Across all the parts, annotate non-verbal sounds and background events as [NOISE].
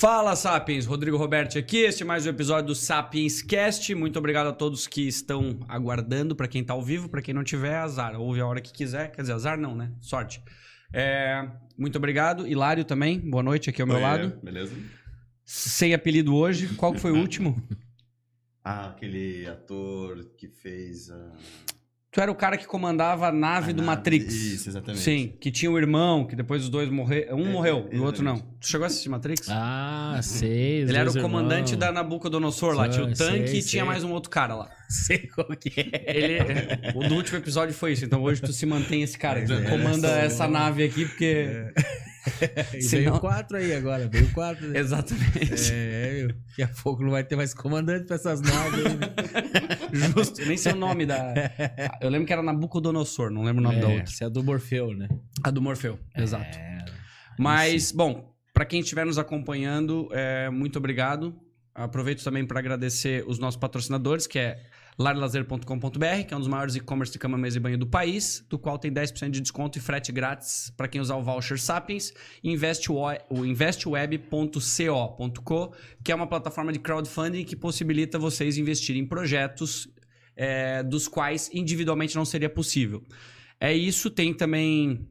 Fala, Sapiens! Rodrigo Roberti aqui. Este é mais um episódio do Sapiens Cast. Muito obrigado a todos que estão aguardando. Para quem tá ao vivo, para quem não tiver, azar. Ouve a hora que quiser. Quer dizer, azar não, né? Sorte. É, muito obrigado. Hilário também. Boa noite aqui ao meu Oi, lado. Beleza? Sem apelido hoje. Qual que foi o [LAUGHS] último? Ah, aquele ator que fez. ah, Tu era o cara que comandava a nave a do nave- Matrix. Isso, exatamente. Sim, que tinha um irmão, que depois os dois morreram. Um É, morreu e o outro não. exatamente. Tu chegou a assistir Matrix? Ah, sei. Ele era o comandante da irmãos. Nabucodonosor lá. Tinha o Sei, tanque e sei, tinha sei. mais um outro cara lá. [LAUGHS] Sei qual que é. Ele, o do último episódio foi isso. Então hoje tu se mantém esse cara. Tu É, comanda sou- essa nave aqui, porque. [LAUGHS] E Senão- Veio quatro aí agora, veio quatro. né? Exatamente. É, meu, daqui a pouco não vai ter mais comandante pra essas naves aí, né? [LAUGHS] Justo. Nem sei o nome da. [LAUGHS] Eu lembro que era Nabucodonosor, não lembro o nome da É, outra. Essa é a do Morfeu, né? A do Morfeu. Exato. É, Mas, bom, para quem estiver nos acompanhando, é, muito obrigado. Aproveito também para agradecer os nossos patrocinadores, que é larlazer.com.br, que é um dos maiores e-commerce de cama, mesa e banho do país, do qual tem 10% de desconto e frete grátis para quem usar o voucher Sapiens, e investweb.co.co, que é uma plataforma de crowdfunding que possibilita vocês investirem em projetos é, dos quais individualmente não seria possível. É isso, tem também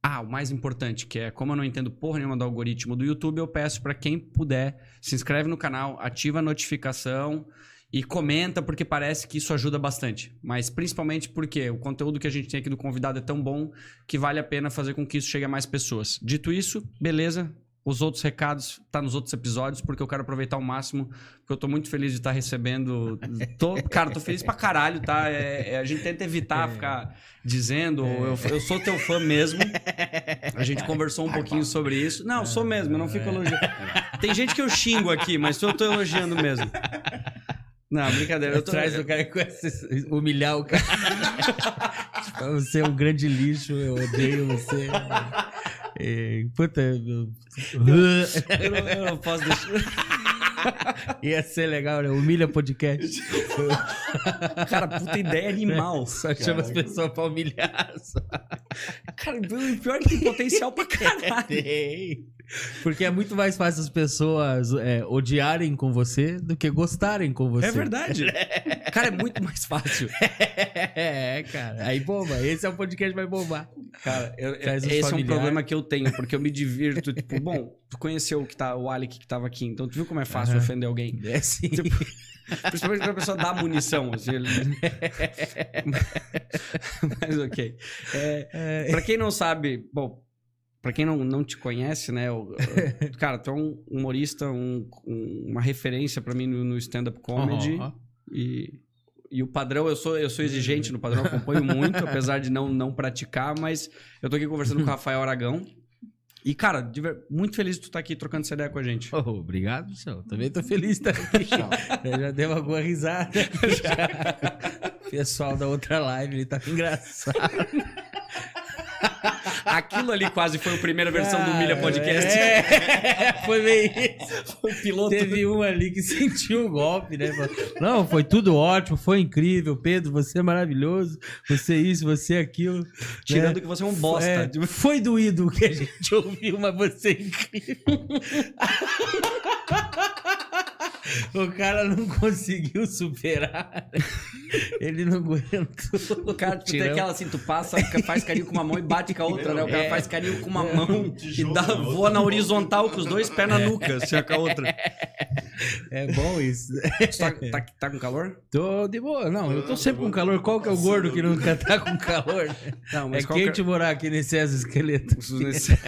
ah, o mais importante, que é como eu não entendo porra nenhuma do algoritmo do YouTube, eu peço para quem puder, se inscreve no canal, ativa a notificação e comenta, porque parece que isso ajuda bastante. Mas principalmente porque o conteúdo que a gente tem aqui do convidado é tão bom que vale a pena fazer com que isso chegue a mais pessoas. Dito isso, beleza. Os outros recados tá nos outros episódios, porque eu quero aproveitar ao máximo, porque eu tô muito feliz de estar recebendo. Tô, cara, tô feliz pra caralho, tá? É- é, a gente tenta evitar ficar dizendo, eu, eu sou teu fã mesmo. A gente conversou um pouquinho sobre isso. Não, sou mesmo, eu não fico elogiando. Tem gente que eu xingo aqui, mas eu tô elogiando mesmo. Não, brincadeira. Eu tô... Traz o cara que conhece humilhar o cara. Tipo, você é um grande lixo, eu odeio você. É, puta, eu... eu, não, eu não posso deixar. ia ser legal, né? Humilha podcast. [LAUGHS] [LAUGHS] Cara, puta ideia animal. [LAUGHS] Só chama as pessoas pra humilhar. [LAUGHS] Só. Cara, o pior é que tem potencial pra caralho. Tem. Porque é muito mais fácil as pessoas é, odiarem com você do que gostarem com você. É verdade. Cara, é muito mais fácil. É, cara. Aí bomba. Esse é o podcast vai bombar. Cara, eu- esse é um problema que eu tenho, porque eu me divirto. Tipo, bom, tu conheceu o, que tá, o Alec que tava aqui, então tu viu como é fácil Aham. ofender alguém? É sim. Principalmente quando a pessoa dá munição. Assim, ele... [LAUGHS] Mas ok. É, pra quem não sabe, bom, pra quem não, não te conhece, né? [LAUGHS] cara, tu é um humorista, um- um- uma referência pra mim no, no stand-up comedy. Ó. E, e o padrão, eu sou, eu sou exigente no padrão, acompanho muito, apesar de não, não praticar, mas eu tô aqui conversando com o [LAUGHS] Rafael Aragão. E, cara, muito feliz de tu estar aqui trocando essa ideia com a gente. Oh, obrigado, senhor. Também tô feliz de estar aqui. [LAUGHS] [LAUGHS] Eu já dei uma boa risada. Já. [LAUGHS] O pessoal da outra live, ele tava engraçado. Aquilo ali quase foi a primeira versão do Milha Podcast. É, [LAUGHS] foi meio isso. Foi o piloto. Teve um ali que [LAUGHS] sentiu o golpe, né? Não, foi tudo ótimo, foi incrível. Pedro, você é maravilhoso. Você isso, você aquilo. Tirando né? que você é um bosta. É, foi doído o que a gente ouviu, mas você é incrível. [LAUGHS] [LAUGHS] o cara não conseguiu superar. Ele não aguentou. O cara, tipo, tem aquela assim, tu passa, faz carinho com uma mão e bate com a outra, né? O cara É. faz carinho com uma mão e dá, voa na horizontal com os dois pés na nuca, assim, com a outra. É bom isso. Tá, tá, tá com calor? Tô de boa. Não, eu tô sempre com calor. Qual que é o gordo que nunca tá com calor? Não, É qual que quente morar aqui nesse exoesqueleto. Nesse-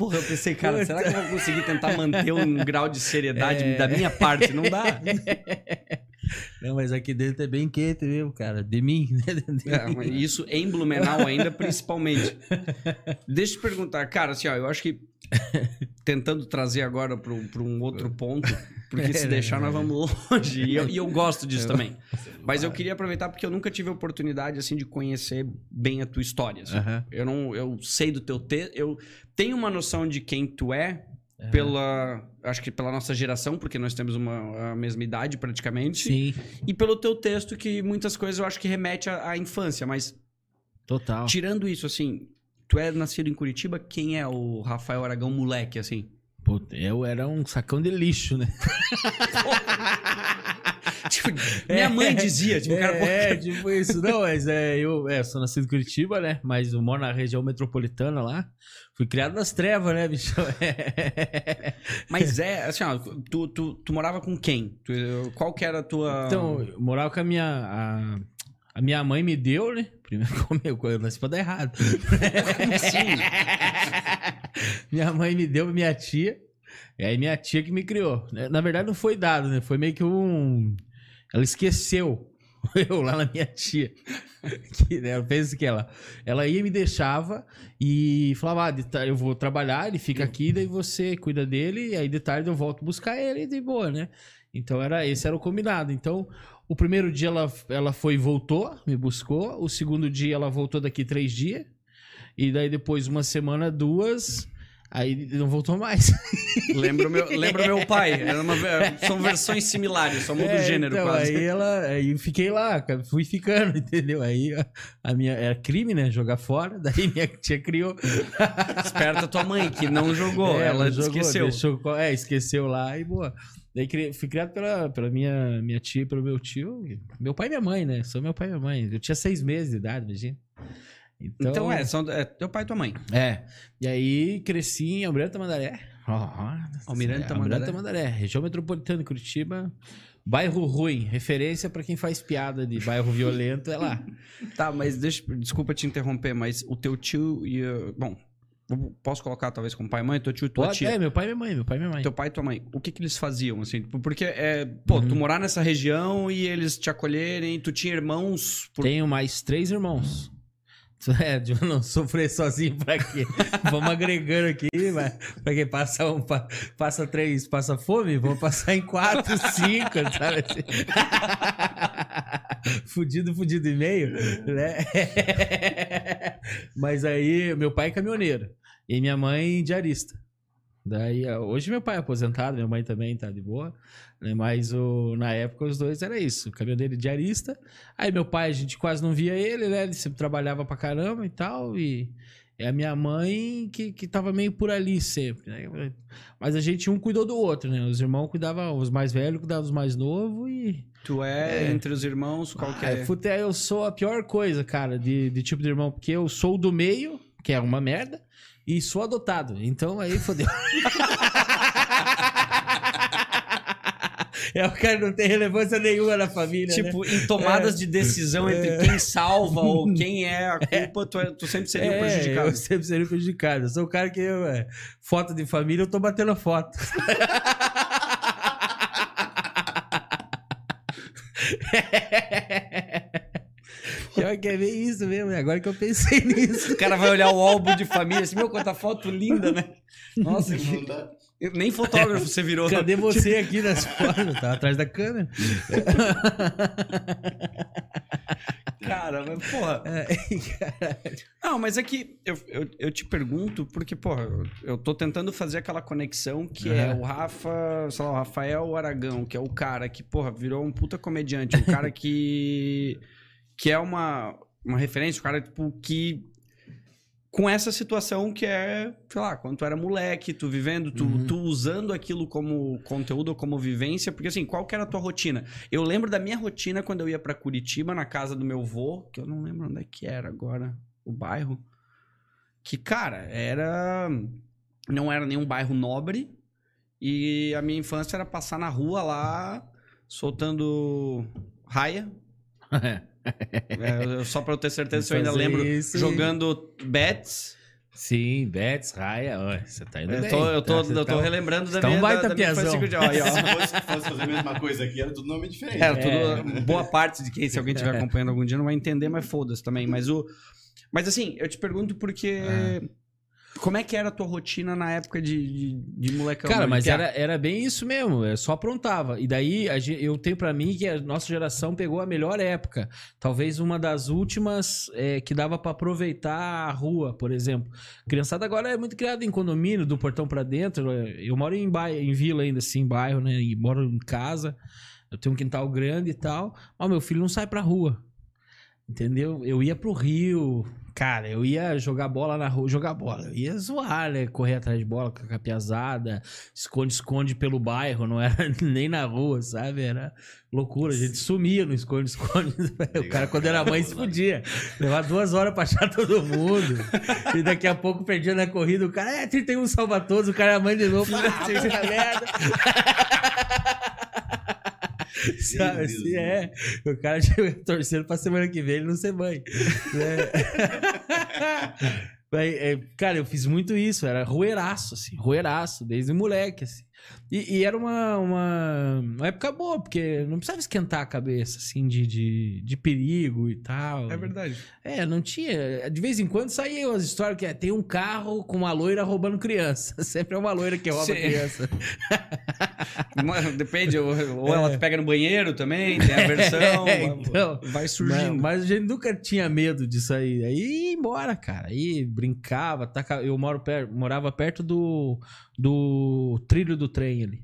Porra, eu pensei, cara, será que eu vou conseguir tentar manter um grau de seriedade É. da minha parte? Não dá. [LAUGHS] Não, mas aqui dentro é bem quente mesmo, cara. De mim, né? De É, mim. isso em Blumenau ainda, principalmente. [LAUGHS] Deixa eu te perguntar, cara, assim, ó, eu acho que tentando trazer agora para um outro [LAUGHS] ponto, porque se É, deixar nós vamos longe, e eu, e eu gosto disso também. [LAUGHS] Mas eu queria aproveitar porque eu nunca tive a oportunidade, assim, de conhecer bem a tua história. assim. Aham. Eu não, eu sei do teu texto, eu tenho uma noção de quem tu é, pela, acho que pela nossa geração, porque nós temos uma, a mesma idade praticamente, Sim, e pelo teu texto que muitas coisas eu acho que remete à, à infância, mas total. tirando isso, assim, tu é nascido em Curitiba, quem é o Rafael Aragão moleque, assim? Puta, eu era um sacão de lixo, né? [LAUGHS] Tipo, minha mãe dizia, tipo, o cara, é, é, tipo isso. Não, mas é, eu é, sou nascido em Curitiba, né? Mas eu moro na região metropolitana lá. Fui criado nas trevas, né, bicho? [LAUGHS] Mas é, assim, ó, tu, tu, tu morava com quem? Tu- qual que era a tua... Então, eu morava com a minha. A, a minha mãe me deu, né? Primeiro [LAUGHS] comeu, eu nasci pra dar errado. Assim? [LAUGHS] minha mãe me deu minha tia. E aí minha tia que me criou. Na verdade, não foi dado, né? Foi meio que um. Ela esqueceu. [LAUGHS] Eu lá na minha tia. Que, né, o que ela. Ela ia e me deixava e falava: ah, eu vou trabalhar, ele fica aqui, daí você cuida dele, e aí de tarde eu volto buscar ele e de boa, né? Então era esse era o combinado. Então, o primeiro dia ela, ela foi e voltou, me buscou. O segundo dia ela voltou daqui três dias. E daí depois, uma semana, duas. Aí não voltou mais. [LAUGHS] Lembra meu, lembra meu pai. Era uma, são versões similares, só muda o É, gênero então, quase. Aí ela, aí fiquei lá, fui ficando, [LAUGHS] entendeu? Aí a, a minha era crime, né? Jogar fora. [LAUGHS] Daí minha tia criou. Esperta tua mãe, que não jogou, É, ela jogou, esqueceu. deixou- é, esqueceu lá e boa. Daí fui criado pela, pela minha, minha tia e pelo meu tio. Meu pai e minha mãe, né? Sou meu pai e minha mãe. Eu tinha seis meses de idade, imagina. Então, é, são, é teu pai e tua mãe. É. E aí cresci em Almirante Tamandaré. Almirante Tamandaré. Almirante Tamandaré, região metropolitana de Curitiba. Bairro ruim, referência pra quem faz piada de bairro violento é lá. [LAUGHS] Tá, mas deixa, desculpa te interromper, mas o teu tio e. Bom, posso colocar talvez como pai e mãe, teu tio tua Pode- tia. É, meu pai e minha mãe, meu pai e minha mãe. Teu pai e tua mãe, o que que eles faziam, assim? Porque, é, pô, tu Uhum. morar nessa região e eles te acolherem, tu tinha irmãos... Por... Tenho mais três irmãos. É, [LAUGHS] de não sofrer sozinho pra quê? Vamos agregando aqui, mas pra quem passa um, pa- passa três, passa fome, vamos passar em quatro, [LAUGHS] cinco, sabe assim? [LAUGHS] fudido, fudido e meio, né? Mas aí, meu pai é caminhoneiro e minha mãe diarista. Daí, ó, hoje meu pai é aposentado, minha mãe também tá de boa, né? Mas o, na época os dois era isso, caminhoneiro e diarista. Aí meu pai, a gente quase não via ele, né? Ele sempre trabalhava pra caramba e tal. E é a minha mãe que, que tava meio por ali sempre, né? Mas a gente um cuidou do outro, né? Os irmãos cuidavam, os mais velhos cuidavam dos mais novos e. Tu é, É. entre os irmãos, qual que Ah, é? fute- eu sou a pior coisa, cara, de, de tipo de irmão, porque eu sou o do meio, que é uma merda, e sou adotado. Então aí fodeu. [LAUGHS] é o cara que não tem relevância nenhuma na família. né? Tipo, em tomadas de decisão entre quem salva ou [LAUGHS] quem é a culpa, tu, é- tu sempre seria o É, prejudicado. Eu sempre seria prejudicado. Eu sou o cara que, eu, é, foto de família, eu tô batendo a foto. [LAUGHS] Pior que é bem isso mesmo, né? agora que eu pensei nisso. O cara vai olhar o álbum de família assim, meu, quanta foto linda, né? Nossa, que... Nem fotógrafo você virou. Cadê você aqui nas fotos? Tava atrás da câmera. Cara, mas porra. É, [LAUGHS] Não, mas é que eu, eu, eu te pergunto, porque, porra, eu, tô tentando fazer aquela conexão que é Aham. o Rafa, sei lá, o Rafael Aragão, que é o cara que, porra, virou um puta comediante, um cara que. Que é uma, uma referência, um cara, tipo, que. Com essa situação que é, sei lá, quando tu era moleque, tu vivendo, tu, Uhum. tu usando aquilo como conteúdo ou como vivência, porque assim, qual que era a tua rotina? Eu lembro da minha rotina quando eu ia pra Curitiba, na casa do meu vô, que eu não lembro onde é que era agora, o bairro. Que, cara, era. Não era nenhum bairro nobre. E a minha infância era passar na rua lá, soltando raia. [LAUGHS] É, só pra eu ter certeza se eu ainda lembro. isso Jogando bets. Sim, Betts, Raia, ó, você tá indo Eu bem. tô, eu tô, tá? Eu tô tá- relembrando da tá um minha, baita da, da minha. [LAUGHS] Se fosse, fosse fazer a mesma coisa aqui, era tudo nome diferente. Era tudo. Boa parte de quem, se alguém estiver [LAUGHS] acompanhando algum dia, não vai entender, mas foda-se também. Mas o. Mas assim, eu te pergunto porque. Ah. Como é que era a tua rotina na época de, de, de molecão? Cara, mas era, era bem isso mesmo, é só aprontava. E daí eu tenho pra mim que a nossa geração pegou a melhor época. Talvez uma das últimas é, que dava pra aproveitar a rua, por exemplo. Criançada agora é muito criada em condomínio, do portão pra dentro. Eu moro em, bairro, em vila ainda, assim, em bairro, né? E moro em casa. Eu tenho um quintal grande e tal. Mas meu filho não sai pra rua. Entendeu? Eu ia pro Rio. Cara, eu ia jogar bola na rua, jogar bola. Eu ia zoar, né? Correr atrás de bola com a capiazada, esconde-esconde pelo bairro, não era [LAUGHS] nem na rua, sabe? Era loucura. A gente sumia no esconde-esconde. [LAUGHS] O cara, quando era mãe, se podia. Levava duas horas pra achar todo mundo. E daqui a pouco perdia na corrida. O cara, é, 31 salva todos. O cara é mãe de novo. [LAUGHS] Ah, puta merda. Sabe, Deus, assim, é. O cara [LAUGHS] chega torcendo pra semana que vem ele não ser mãe. né? [LAUGHS] Mas, é, cara, eu fiz muito isso, era roeiraço, assim, roeiraço, desde moleque, assim. E, e era uma, uma, uma época boa, porque não precisava esquentar a cabeça, assim, de, de, de perigo e tal. É verdade. É, não tinha. De vez em quando saía as histórias que é, tem um carro com uma loira roubando criança. [LAUGHS] Sempre é uma loira que rouba Sim. criança. [LAUGHS] Mas Depende, ou, ela pega no banheiro também, tem a versão. [LAUGHS] É, então, vai Mas, surgindo. mas a gente nunca tinha medo disso aí. Aí ia embora, cara. Aí brincava. Eu moro per... morava perto do, do trilho do trem ali.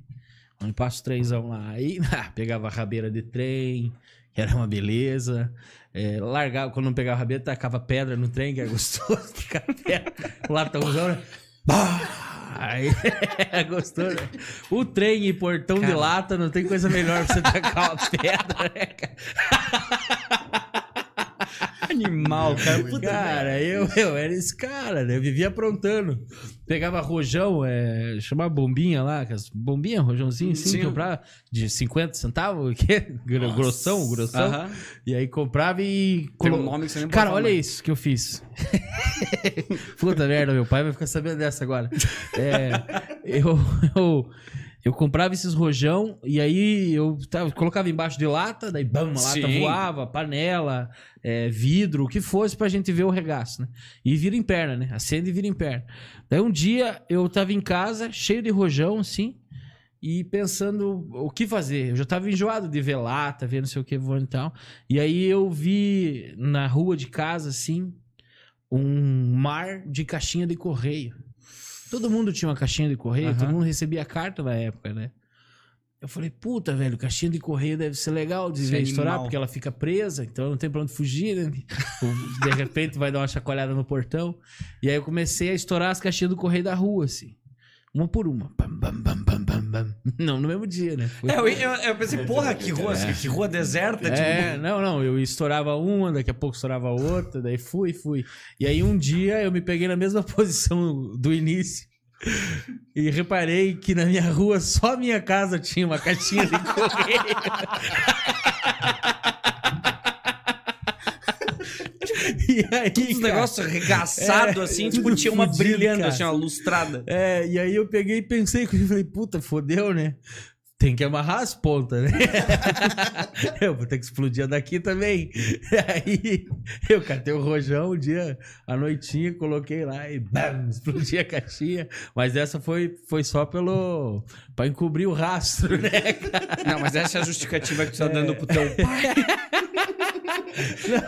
Onde passa o trenzão lá. Aí [LAUGHS] ah, pegava a rabeira de trem, que era uma beleza. É, largava, quando não pegava a rabeira, tacava pedra no trem, que era gostoso. [LAUGHS] Tacar pedra, latãozão. né? Aí [LAUGHS] é gostoso. né? O trem e portão de Cara. lata não tem coisa melhor pra você tacar uma pedra, né, cara? Animal, cara. Puta Cara, eu, eu era esse cara, né? Eu vivia aprontando. Pegava rojão, é, chamava bombinha lá, bombinha, rojãozinho assim, Sim. comprava de 50 centavos, o quê? Gro- Grossão, grossão. Aham. E aí comprava e... Colo- um nome que você nem Cara, olha isso que eu fiz. [LAUGHS] Puta merda, meu pai vai ficar sabendo dessa agora. É, eu, eu, eu comprava esses rojão e aí eu tava- colocava embaixo de lata, daí bam, a lata Sim. voava, panela, é, vidro, o que fosse pra gente ver o regaço, né? E vira em perna, né? Acende e vira em perna. Daí um dia eu tava em casa, cheio de rojão, assim, e pensando o que fazer. Eu já tava enjoado de ver lata, ver não sei o que voando e tal. E aí eu vi na rua de casa, assim, um mar de caixinha de correio. Todo mundo tinha uma caixinha de correio, Aham. todo mundo recebia carta na época, né? Eu falei, puta, velho, caixinha de correio deve ser legal de ver é estourar, animal. porque ela fica presa, então não tem pra onde fugir, né? [LAUGHS] De repente vai dar uma chacoalhada no portão. E aí eu comecei a estourar as caixinhas do correio da rua, assim. Uma por uma. Bam, bam, bam, bam, bam, bam. [LAUGHS] Não, no mesmo dia, né? Foi- É, eu, eu, eu pensei, porra, que rua, que rua deserta. é, Tipo, não, não, eu estourava uma, daqui a pouco estourava outra, daí fui, fui. E aí um dia eu me peguei na mesma [LAUGHS] posição do início. E reparei que na minha rua só a minha casa tinha uma caixinha de correio. [LAUGHS] e aí, Os cara, negócios arregaçados, É, assim, tipo, tinha uma fudido, brilhando, cara. assim, uma lustrada. É, e aí eu peguei e pensei, [LAUGHS] falei, puta, fodeu, né? Tem que amarrar as pontas, né? [LAUGHS] eu vou ter que explodir a daqui também. [LAUGHS] Aí eu catei o rojão um dia, à noitinha, coloquei lá e bam, explodi a caixinha. Mas essa foi, foi só pelo. pra encobrir o rastro, né? cara? [LAUGHS] Não, mas essa é a justificativa que tu tá dando pro teu pai.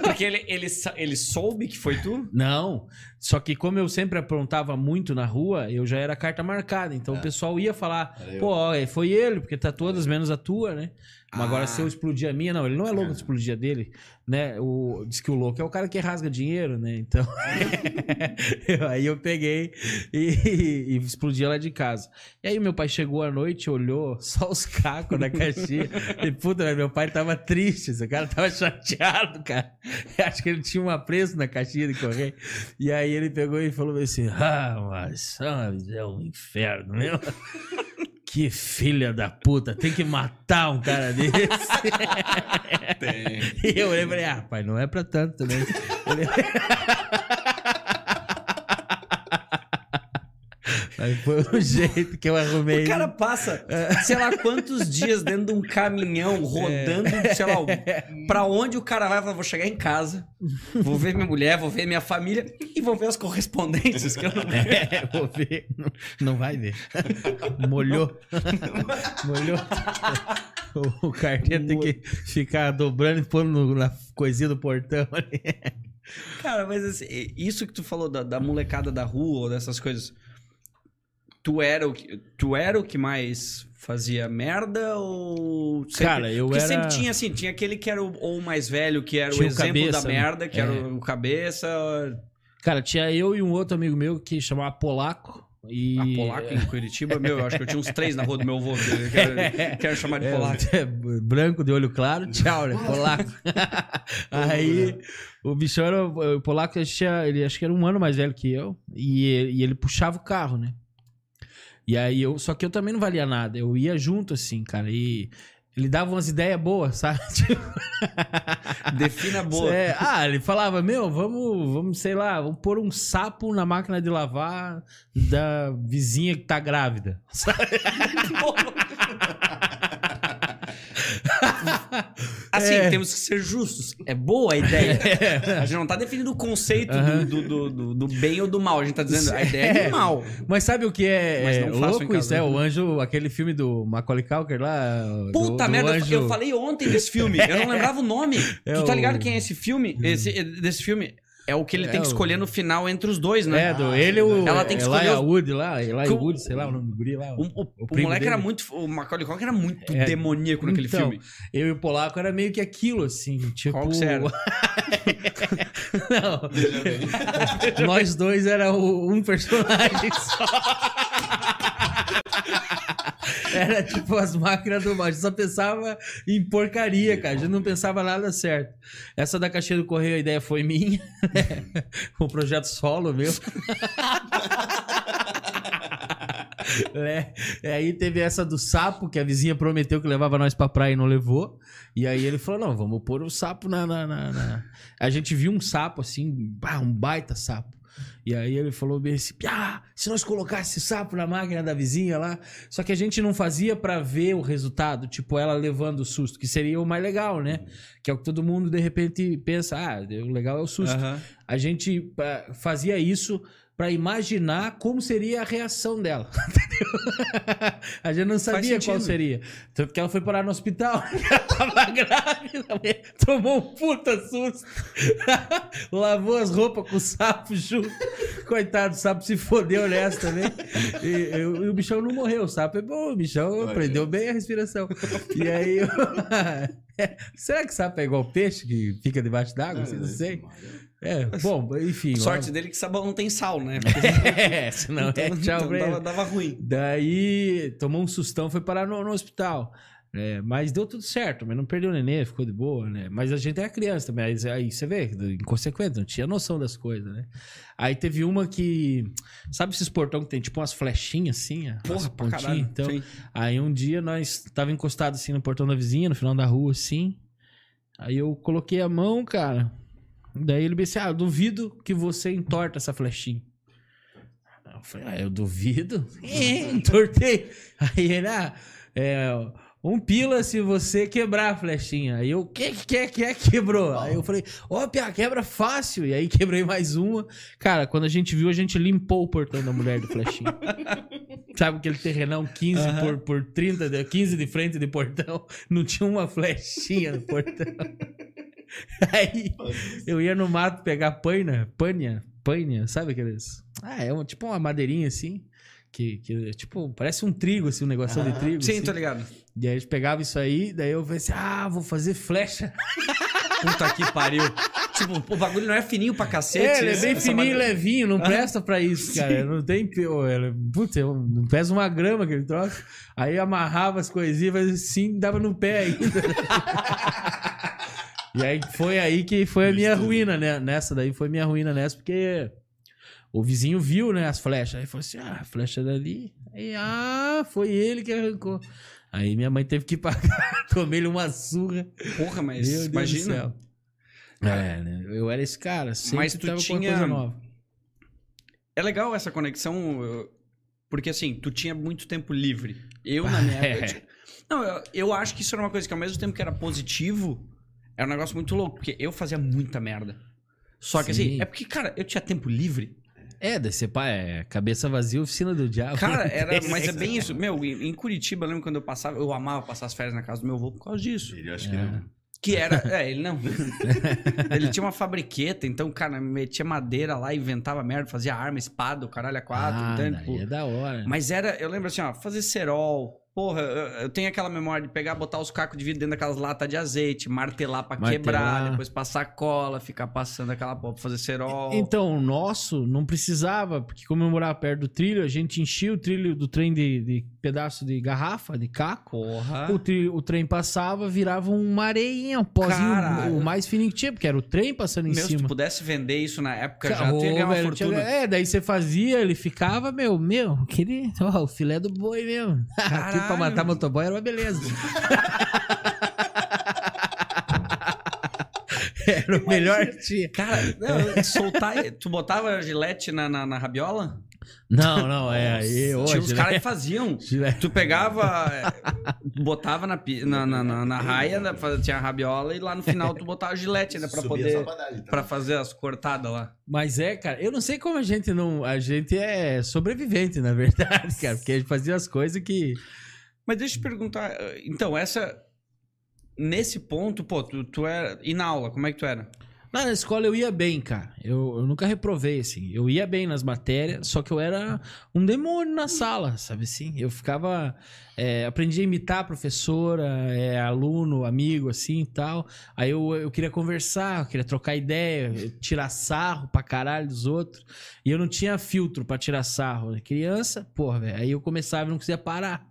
Porque ele, ele, ele soube que foi tu? Não. Só que como eu sempre aprontava muito na rua, eu já era carta marcada. Então o pessoal ia falar, pô, ó, é, foi ele, porque tá todas menos a tua, né? Mas agora Ah. se eu explodir a minha, não, ele não é louco de explodir a dele, né? O, diz que o louco é o cara que rasga dinheiro, né? Então, [LAUGHS] eu- aí eu peguei e, e explodi ela de casa. E aí meu pai chegou à noite, olhou só os cacos da caixinha. [LAUGHS] e puta, meu pai tava triste, esse cara tava [LAUGHS] chateado, cara. Eu acho que ele tinha um apreço na caixinha de correio. E aí ele pegou e falou assim: Ah, mas é um inferno, meu. [LAUGHS] Que filha da puta, tem que matar um cara desse. Tem. [LAUGHS] E eu falei, ah, pai, não é pra tanto também. [LAUGHS] Ele- Aí foi o jeito que eu arrumei. O cara passa, sei lá quantos dias dentro de um caminhão, rodando, sei lá, pra onde o cara vai, vou chegar em casa, vou ver minha mulher, vou ver minha família e vou ver as correspondências que eu não É, vou ver. Não, não vai ver. Molhou. Molhou. O, o carteiro tem que ficar dobrando e pondo na coisinha do portão ali. Cara, mas assim, isso que tu falou da, da molecada da rua ou dessas coisas, tu era o que, tu era o que mais fazia merda ou. Sempre... Cara, eu Porque era- sempre tinha assim, tinha aquele que era o, ou o mais velho, que era Tinha o o exemplo cabeça, da né? merda, que É. era o cabeça. Cara, tinha eu e um outro amigo meu que chamava Polaco. E... A polaco em Curitiba, meu, eu acho que eu tinha uns três na rua do meu avô. que Quero, [LAUGHS] quero chamar de É, polaco. é, branco de olho claro, tchau, né? Polaco. [LAUGHS] Aí o bichão era. O polaco, ele, tinha, ele acho que era um ano mais velho que eu. E e ele puxava o carro, né? E aí eu. Só que eu também não valia nada. Eu ia junto, assim, cara. E ele dava umas ideias boas, [LAUGHS] sabe? Tipo, Defina boa. é, ah, ele falava, meu, vamos, vamos, sei lá, vamos pôr um sapo na máquina de lavar da vizinha que tá grávida. [LAUGHS] [LAUGHS] [LAUGHS] Assim, É. temos que ser justos. É boa a ideia. [LAUGHS] A gente não tá definindo o conceito do- Aham. do, do, do, do bem ou do mal. A gente tá dizendo a ideia é É. do mal. Mas sabe o que é, Mas é louco isso? É o anjo, aquele filme do Macaulay Culkin lá. Puta do merda, eu- anjo... eu falei ontem desse filme. Eu não [LAUGHS] lembrava o nome. É tu tá o- ligado quem é esse filme? Esse, desse filme? É o que ele É tem que o- escolher no final entre os dois, né? É, do, ele e o Ela tem que escolher Elijah os- Wood lá, Que o- Wood, sei lá o nome do guri lá. O, o- o moleque era dele. muito. O Macaulay Culkin era muito É. demoníaco naquele Então, filme. Eu e o Polaco era meio que aquilo, assim, tipo... Qual que você era? [LAUGHS] Não. Nós dois era o- um personagem [LAUGHS] só. [LAUGHS] Era tipo as máquinas do mal. A gente só pensava em porcaria, cara. A gente não pensava nada certo. Essa da caixinha do correio, a ideia foi minha. o [LAUGHS] projeto solo meu. [LAUGHS] É, aí teve essa do sapo, que a vizinha prometeu que levava nós pra praia e não levou. E aí ele falou: não, vamos pôr o sapo na. na- na- na- A gente viu um sapo assim, um baita sapo. E aí ele falou bem assim: ah, se nós colocasse sapo na máquina da vizinha lá. Só que a gente não fazia pra ver o resultado, tipo, ela levando o susto, que seria o mais legal, né? Que é o que todo mundo de repente pensa: ah, o legal é o susto. Aham. A gente pá, fazia isso pra imaginar como seria a reação dela. [LAUGHS] Entendeu? a gente não sabia qual seria. Tanto que ela foi parar no hospital. [LAUGHS] ela tava grávida. mulher Tomou um puta susto. [LAUGHS] Lavou as roupas com o sapo junto. Coitado, o sapo se fodeu nessa também. E, e o- e o bichão não morreu. O sapo é bom. O bichão Olha. aprendeu bem a respiração. E aí... eu- Será que sapo é igual peixe que fica debaixo d'água? Não sei. É, bom, enfim. Sorte dele que sabão não tem sal, né? [LAUGHS] É, senão [LAUGHS] é tchau então dava, dava ruim. Daí tomou um sustão, foi parar no, no hospital. É, mas deu tudo certo, mas não perdeu o nenê, ficou de boa, né? Mas a gente era criança também, aí, aí você vê, inconsequente, não tinha noção das coisas, né? Aí teve uma que. Sabe esses portão que tem tipo umas flechinhas assim? Porra, pra caralho. Então, Sim. Aí um dia nós tava encostado assim no portão da vizinha, no final da rua, assim. Aí eu coloquei a mão, cara. Daí ele disse: Ah, eu duvido que você entorta essa flechinha. Eu falei, ah, eu duvido? [LAUGHS] É, [LAUGHS] entortei. Aí ele, ah, é, um pila se você quebrar a flechinha. Aí eu, que que é que é quebrou? Aí eu falei, ó, Pia, quebra fácil. E aí [LAUGHS] quebrei mais uma. Cara, quando a gente viu, a gente limpou o portão da mulher do flechinha. Sabe aquele terrenão 15 Aham. por, por 30, de- 15 de frente de portão? Não tinha uma flechinha no portão. [LAUGHS] Aí eu ia no mato pegar panha, panha, panha, sabe aqueles? Ah, é uma, tipo uma madeirinha assim, que, que tipo, parece um trigo, assim, um negocinho de trigo. Sim, assim. tô ligado. E aí a gente pegava isso aí, daí eu falei assim, ah, vou fazer flecha. [LAUGHS] Puta que pariu. tipo, o bagulho não é fininho pra cacete. É, ele é esse- bem fininho e levinho, não presta pra isso, cara. Não tem. ela- Putz, não pesa uma grama aquele troço. Aí amarrava as coisinhas, fazia assim, dava no pé ainda. [LAUGHS] e aí foi aí que foi a minha ruína, né? Nessa daí foi minha ruína nessa, porque o vizinho viu, né, as flechas. Aí falou assim: ah, a flecha dali. Aí, ah, foi ele que arrancou. Aí minha mãe teve que [LAUGHS] pagar, tomei-lhe uma surra. Porra, mas imagina. céu. É, né? Eu era esse cara, sempre Mas tu tava tinha- coisa nova. É legal essa conexão, porque assim, tu tinha muito tempo livre. Eu, na minha época. eu tinha- Não, eu, eu acho que isso era uma coisa que ao mesmo tempo que era positivo, era um negócio muito louco, porque eu fazia muita merda. Só que Sim. assim, é porque, cara, eu tinha tempo livre. É, desse pai, é cabeça vazia, oficina do diabo. Cara, [LAUGHS] era, mas é bem isso. Meu, em Curitiba, eu lembro quando eu passava, eu amava passar as férias na casa do meu avô por causa disso. Ele, eu acho que ele Que era. [LAUGHS] É, ele não. [LAUGHS] ele tinha uma fabriqueta, então, cara, metia madeira lá, inventava merda, fazia arma, espada, o caralho a quatro. ah, então, daí tipo, é da hora. Mas era, eu lembro assim, ó, fazer cerol, Porra, eu tenho aquela memória de pegar, botar os cacos de vidro dentro daquelas latas de azeite, martelar pra Martelar. quebrar, depois passar cola, ficar passando aquela porra pra fazer cerol. Então, o nosso não precisava, porque como eu morava perto do trilho, a gente enchia o trilho do trem de, de pedaço de garrafa, de caco. Porra. O, tri- o trem passava, virava uma areinha, um pozinho, Caralho. o mais fininho que tinha, porque era o trem passando em Meu, se tu cima. pudesse vender isso na época, já Ô, tu ia ganhar uma velho, fortuna. tinha- É, daí você fazia, ele ficava, meu, meu, [LAUGHS] aquele, ó, o filé do boi mesmo. Aqui pra matar motoboy era uma beleza. [LAUGHS] era o melhor tinha. Cara, não, soltar. Tu botava gilete na, na, na rabiola? Não, não, é aí hoje. Tinha os né? caras que faziam. Gilete. Tu pegava, eh, botava na, na, na, na, na raia, né, tinha a rabiola e lá no final tu botava gilete ainda pra Subia poder. então. Pra fazer as cortadas lá. Mas é, cara, eu não sei como a gente não. A gente é sobrevivente, na verdade, cara. Porque a gente fazia as coisas que. Mas deixa eu te perguntar. Então, essa. Nesse ponto, pô, tu, tu era. E na aula, como é que tu era? Na escola eu ia bem, cara. Eu, eu nunca reprovei, assim. Eu ia bem nas matérias, só que eu era um demônio na sala, sabe assim? Eu ficava. é, aprendi a imitar a professora, é, aluno, amigo, assim e tal. Aí eu, eu queria conversar, eu queria trocar ideia, tirar sarro pra caralho dos outros. E eu não tinha filtro pra tirar sarro. Criança, porra, velho. Aí eu começava e não conseguia parar.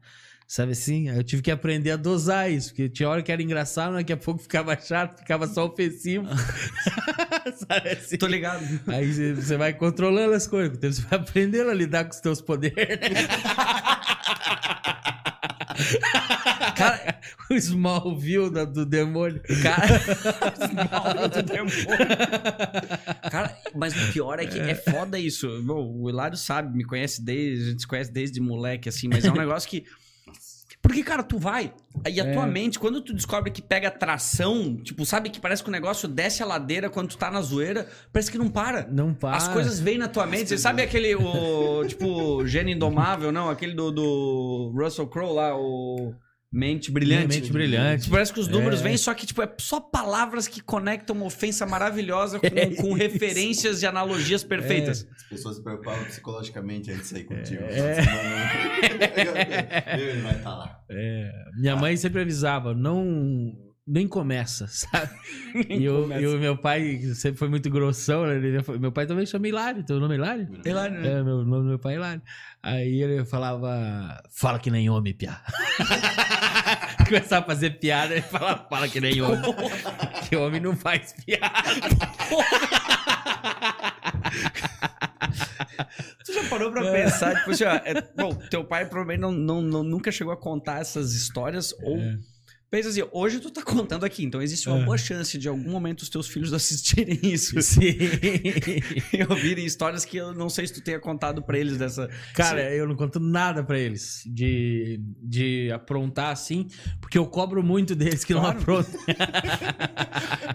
Sabe assim? Eu tive que aprender a dosar isso, porque tinha hora que era engraçado, daqui a pouco ficava chato, ficava só ofensivo. [LAUGHS] [LAUGHS] Sabe assim? Tô ligado. Aí você- vai controlando as coisas, você vai aprendendo a lidar com os teus poderes, né? [LAUGHS] Cara, O Smallville da- do demônio. cara. Mal do demônio. Cara, mas o pior é que é foda isso. Bom, o Hilário sabe, me conhece desde. A gente se conhece desde moleque, assim, mas é um negócio que. Porque, cara, tu vai. E a É. tua mente, quando tu descobre que pega tração, tipo, sabe que parece que o negócio desce a ladeira quando tu tá na zoeira, parece que não para. Não para. As coisas vêm na tua mente. Você sabe aquele, o, tipo, Gênio Indomável, não? Aquele do, do Russell Crowe lá, o Mente Brilhante. Mente brilhante. Parece que os números É. vêm, só que, tipo, é só palavras que conectam uma ofensa maravilhosa com, [LAUGHS] com referências e analogias perfeitas. As pessoas se preocupavam psicologicamente antes de sair contigo. É. [LAUGHS] Ele vai estar lá. Minha mãe sempre avisava, não. Nem começa, [LAUGHS] sabe? e, o, e o meu pai sempre foi muito grossão, né? Ele- meu pai também chama Hilário, teu nome é Hilário? Hilário, né? É, meu o nome do meu pai é Hilário. Aí ele falava, fala que nem homem, piá. [LAUGHS] Começava a fazer piada, ele falava, fala que nem homem. [LAUGHS] que homem não faz piada. Tu já parou pra pensar, tipo assim, ó, é- bom, teu pai provavelmente não, não- não- nunca chegou a contar essas histórias, ou pensa assim, hoje tu tá contando aqui, então existe uma É. boa chance de algum momento os teus filhos [LAUGHS] assistirem isso Sim. [LAUGHS] e ouvirem histórias que eu não sei se tu tenha contado pra eles dessa... Cara, eu não conto nada pra eles de, de aprontar assim, porque eu cobro muito deles que Claro. não aprontam.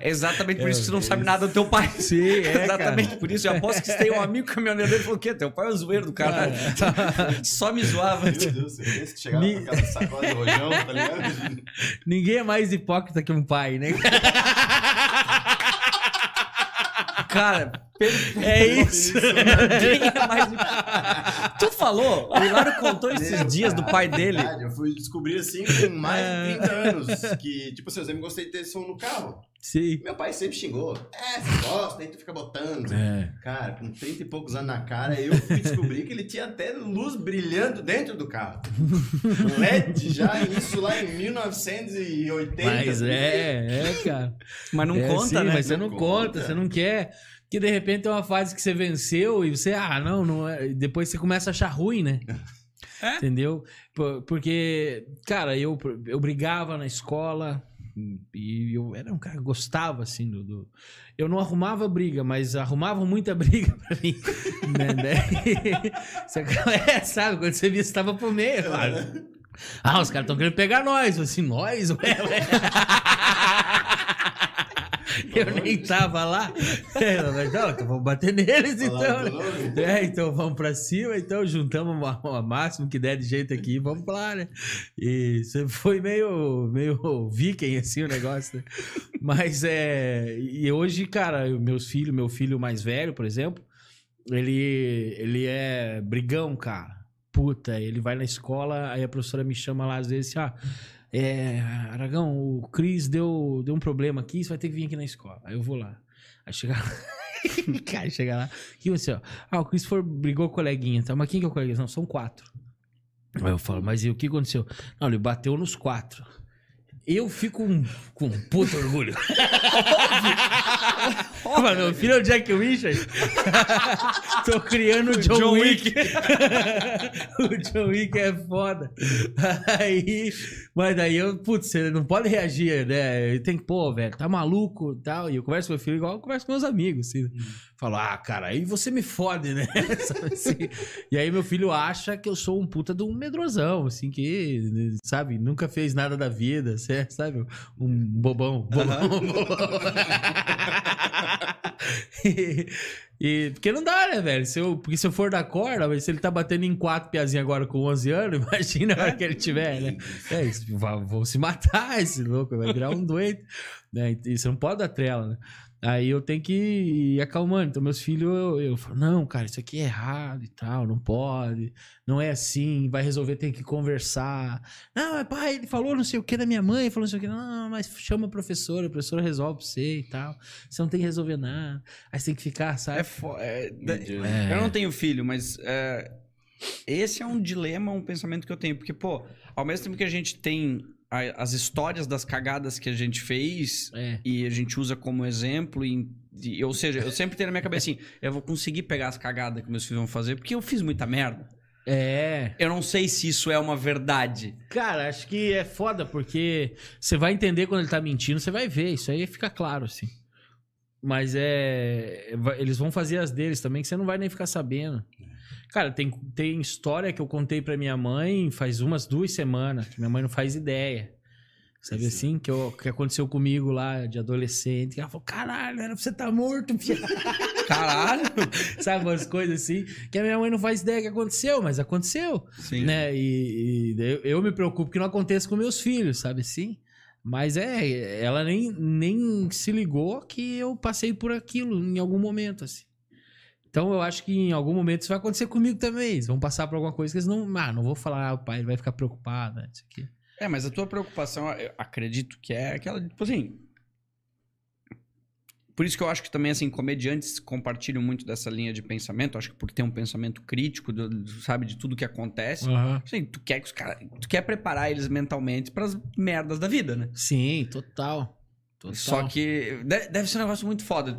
É [LAUGHS] exatamente por isso que tu não sabe nada do teu pai. Sim, é, Exatamente por isso. Eu aposto que você tem um amigo caminhoneiro dele e falou: o quê? Teu pai é o zoeiro do cara. Só me zoava. Meu Deus, você chegava Ni- com aquela sacola de rojão, tá ligado? Ninguém é mais hipócrita que um pai, né? [LAUGHS] Cara, É isso. Ninguém é mais... Tu [LAUGHS] falou? O Hilário contou esses dias do pai dele. Verdade, Eu fui descobrir assim com mais de 30 anos que, tipo assim, eu sempre gostei de ter som no carro. Sim. Meu pai sempre xingou. É, você gosta, aí tu fica botando. É. Cara, com 30 e poucos anos na cara, eu fui descobrir que ele tinha até luz brilhando dentro do carro. LED já, isso lá em 1980. Mas é, é, cara. Mas não É, conta, sim, né? Mas você não Não conta, conta. você não quer. Que de repente é uma fase que você venceu e você, ah, não, não é. Depois você começa a achar ruim, né? É? Entendeu? Por- Porque, cara, eu, eu brigava na escola e eu era um cara que gostava, assim, do. do- Eu não arrumava briga, mas arrumavam muita [LAUGHS] briga pra mim. né? [LAUGHS] Daí- é, sabe, quando você via, você tava pro meio. claro. Ah, os caras estão querendo pegar nós. Eu assim, nós? Ué, ué. [LAUGHS] [LAUGHS] Eu nem tava lá. É, mas não, então vamos bater neles então. Né? É, então vamos pra cima, então juntamos o máximo que der de jeito aqui vamos lá, né? E você foi meio, meio viking, assim, o negócio, né? Mas é. E hoje, cara, meus filhos, meu filho mais velho, por exemplo, ele, ele é brigão, cara. Puta, ele vai na escola, aí a professora me chama lá às vezes assim, ah, é, Aragão, o Cris deu, deu um problema aqui, você vai ter que vir aqui na escola. Aí eu vou lá. Aí chega lá. [LAUGHS] Cara, chega lá. que você, ó? Ah, o Cris brigou com o coleguinha, tá? Mas quem que é o coleguinha? Não, são quatro. Aí eu falo, mas e o que aconteceu? Não, ele bateu nos quatro. Eu fico um, com um puto orgulho. [LAUGHS] Mano, meu filho é o Jack Richard. [LAUGHS] Tô criando o John, John Wick. [LAUGHS] o John Wick é foda. Aí, mas daí eu, putz, você não pode reagir, né? Tem que, pô, velho, tá maluco e tal. E eu converso com meu filho igual eu converso com meus amigos, assim. Falo, ah, cara, aí você me fode, né? Assim? E aí meu filho acha que eu sou um puta de um medrosão, assim, que, sabe, nunca fez nada da vida, sabe? Um bobão. bobão, bobão. e, e- porque não dá, né, velho? Se eu, porque se eu for da corda, mas se ele tá batendo em quatro piazinhos agora com 11 anos, [LAUGHS] imagina a hora que ele tiver, né? É, isso, vão se matar esse louco, vai virar um doente. Né? E você não pode dar trela, né? Aí eu tenho que ir acalmando. Então, meus filhos, eu, eu falo, não, cara, isso aqui é errado e tal, não pode, não é assim, vai resolver, tem que conversar. Não, mas pai, ele falou não sei o que da minha mãe, falou não sei o que. Não, mas chama a professora, a professora resolve pra você e tal. Você não tem que resolver nada. Aí você tem que ficar, sabe? É, fo- é- É. Eu não tenho filho, mas é, esse é um dilema, um pensamento que eu tenho. Porque, pô, ao mesmo tempo que a gente tem a- as histórias das cagadas que a gente fez É. e a gente usa como exemplo, e, e- ou seja, eu sempre tenho na minha cabeça assim: eu vou conseguir pegar as cagadas que meus filhos vão fazer, porque eu fiz muita merda. É. Eu não sei se isso é uma verdade. Cara, acho que é foda, porque você vai entender quando ele tá mentindo, você vai ver, isso aí fica claro, assim. Mas é. vai- Eles vão fazer as deles também, que você não vai nem ficar sabendo. Cara, tem, tem história que eu contei pra minha mãe faz umas duas semanas, que minha mãe não faz ideia. Sabe assim? Que, eu- que aconteceu comigo lá de adolescente. Ela falou: caralho, era pra você estar morto, filho. [LAUGHS] Caralho! Sabe, umas coisas assim. Que a minha mãe não faz ideia que aconteceu, mas aconteceu Sim. né? E, e eu, eu me preocupo que não aconteça com meus filhos, sabe assim? Mas é, ela nem, nem se ligou que eu passei por aquilo em algum momento, assim. Então eu acho que em algum momento isso vai acontecer comigo também. Eles vão passar por alguma coisa que eles não. Ah, não vou falar, ah, o pai vai ficar preocupado, né? Isso aqui. É, mas a tua preocupação, eu acredito que é aquela, tipo assim. Por isso que eu acho que também, assim, comediantes compartilham muito dessa linha de pensamento. Acho que porque tem um pensamento crítico, do- sabe, de tudo que acontece. Assim, tu quer que os caras. Tu quer preparar eles mentalmente pras merdas da vida, né? Sim, total. Total. Só que de- deve ser um negócio muito foda.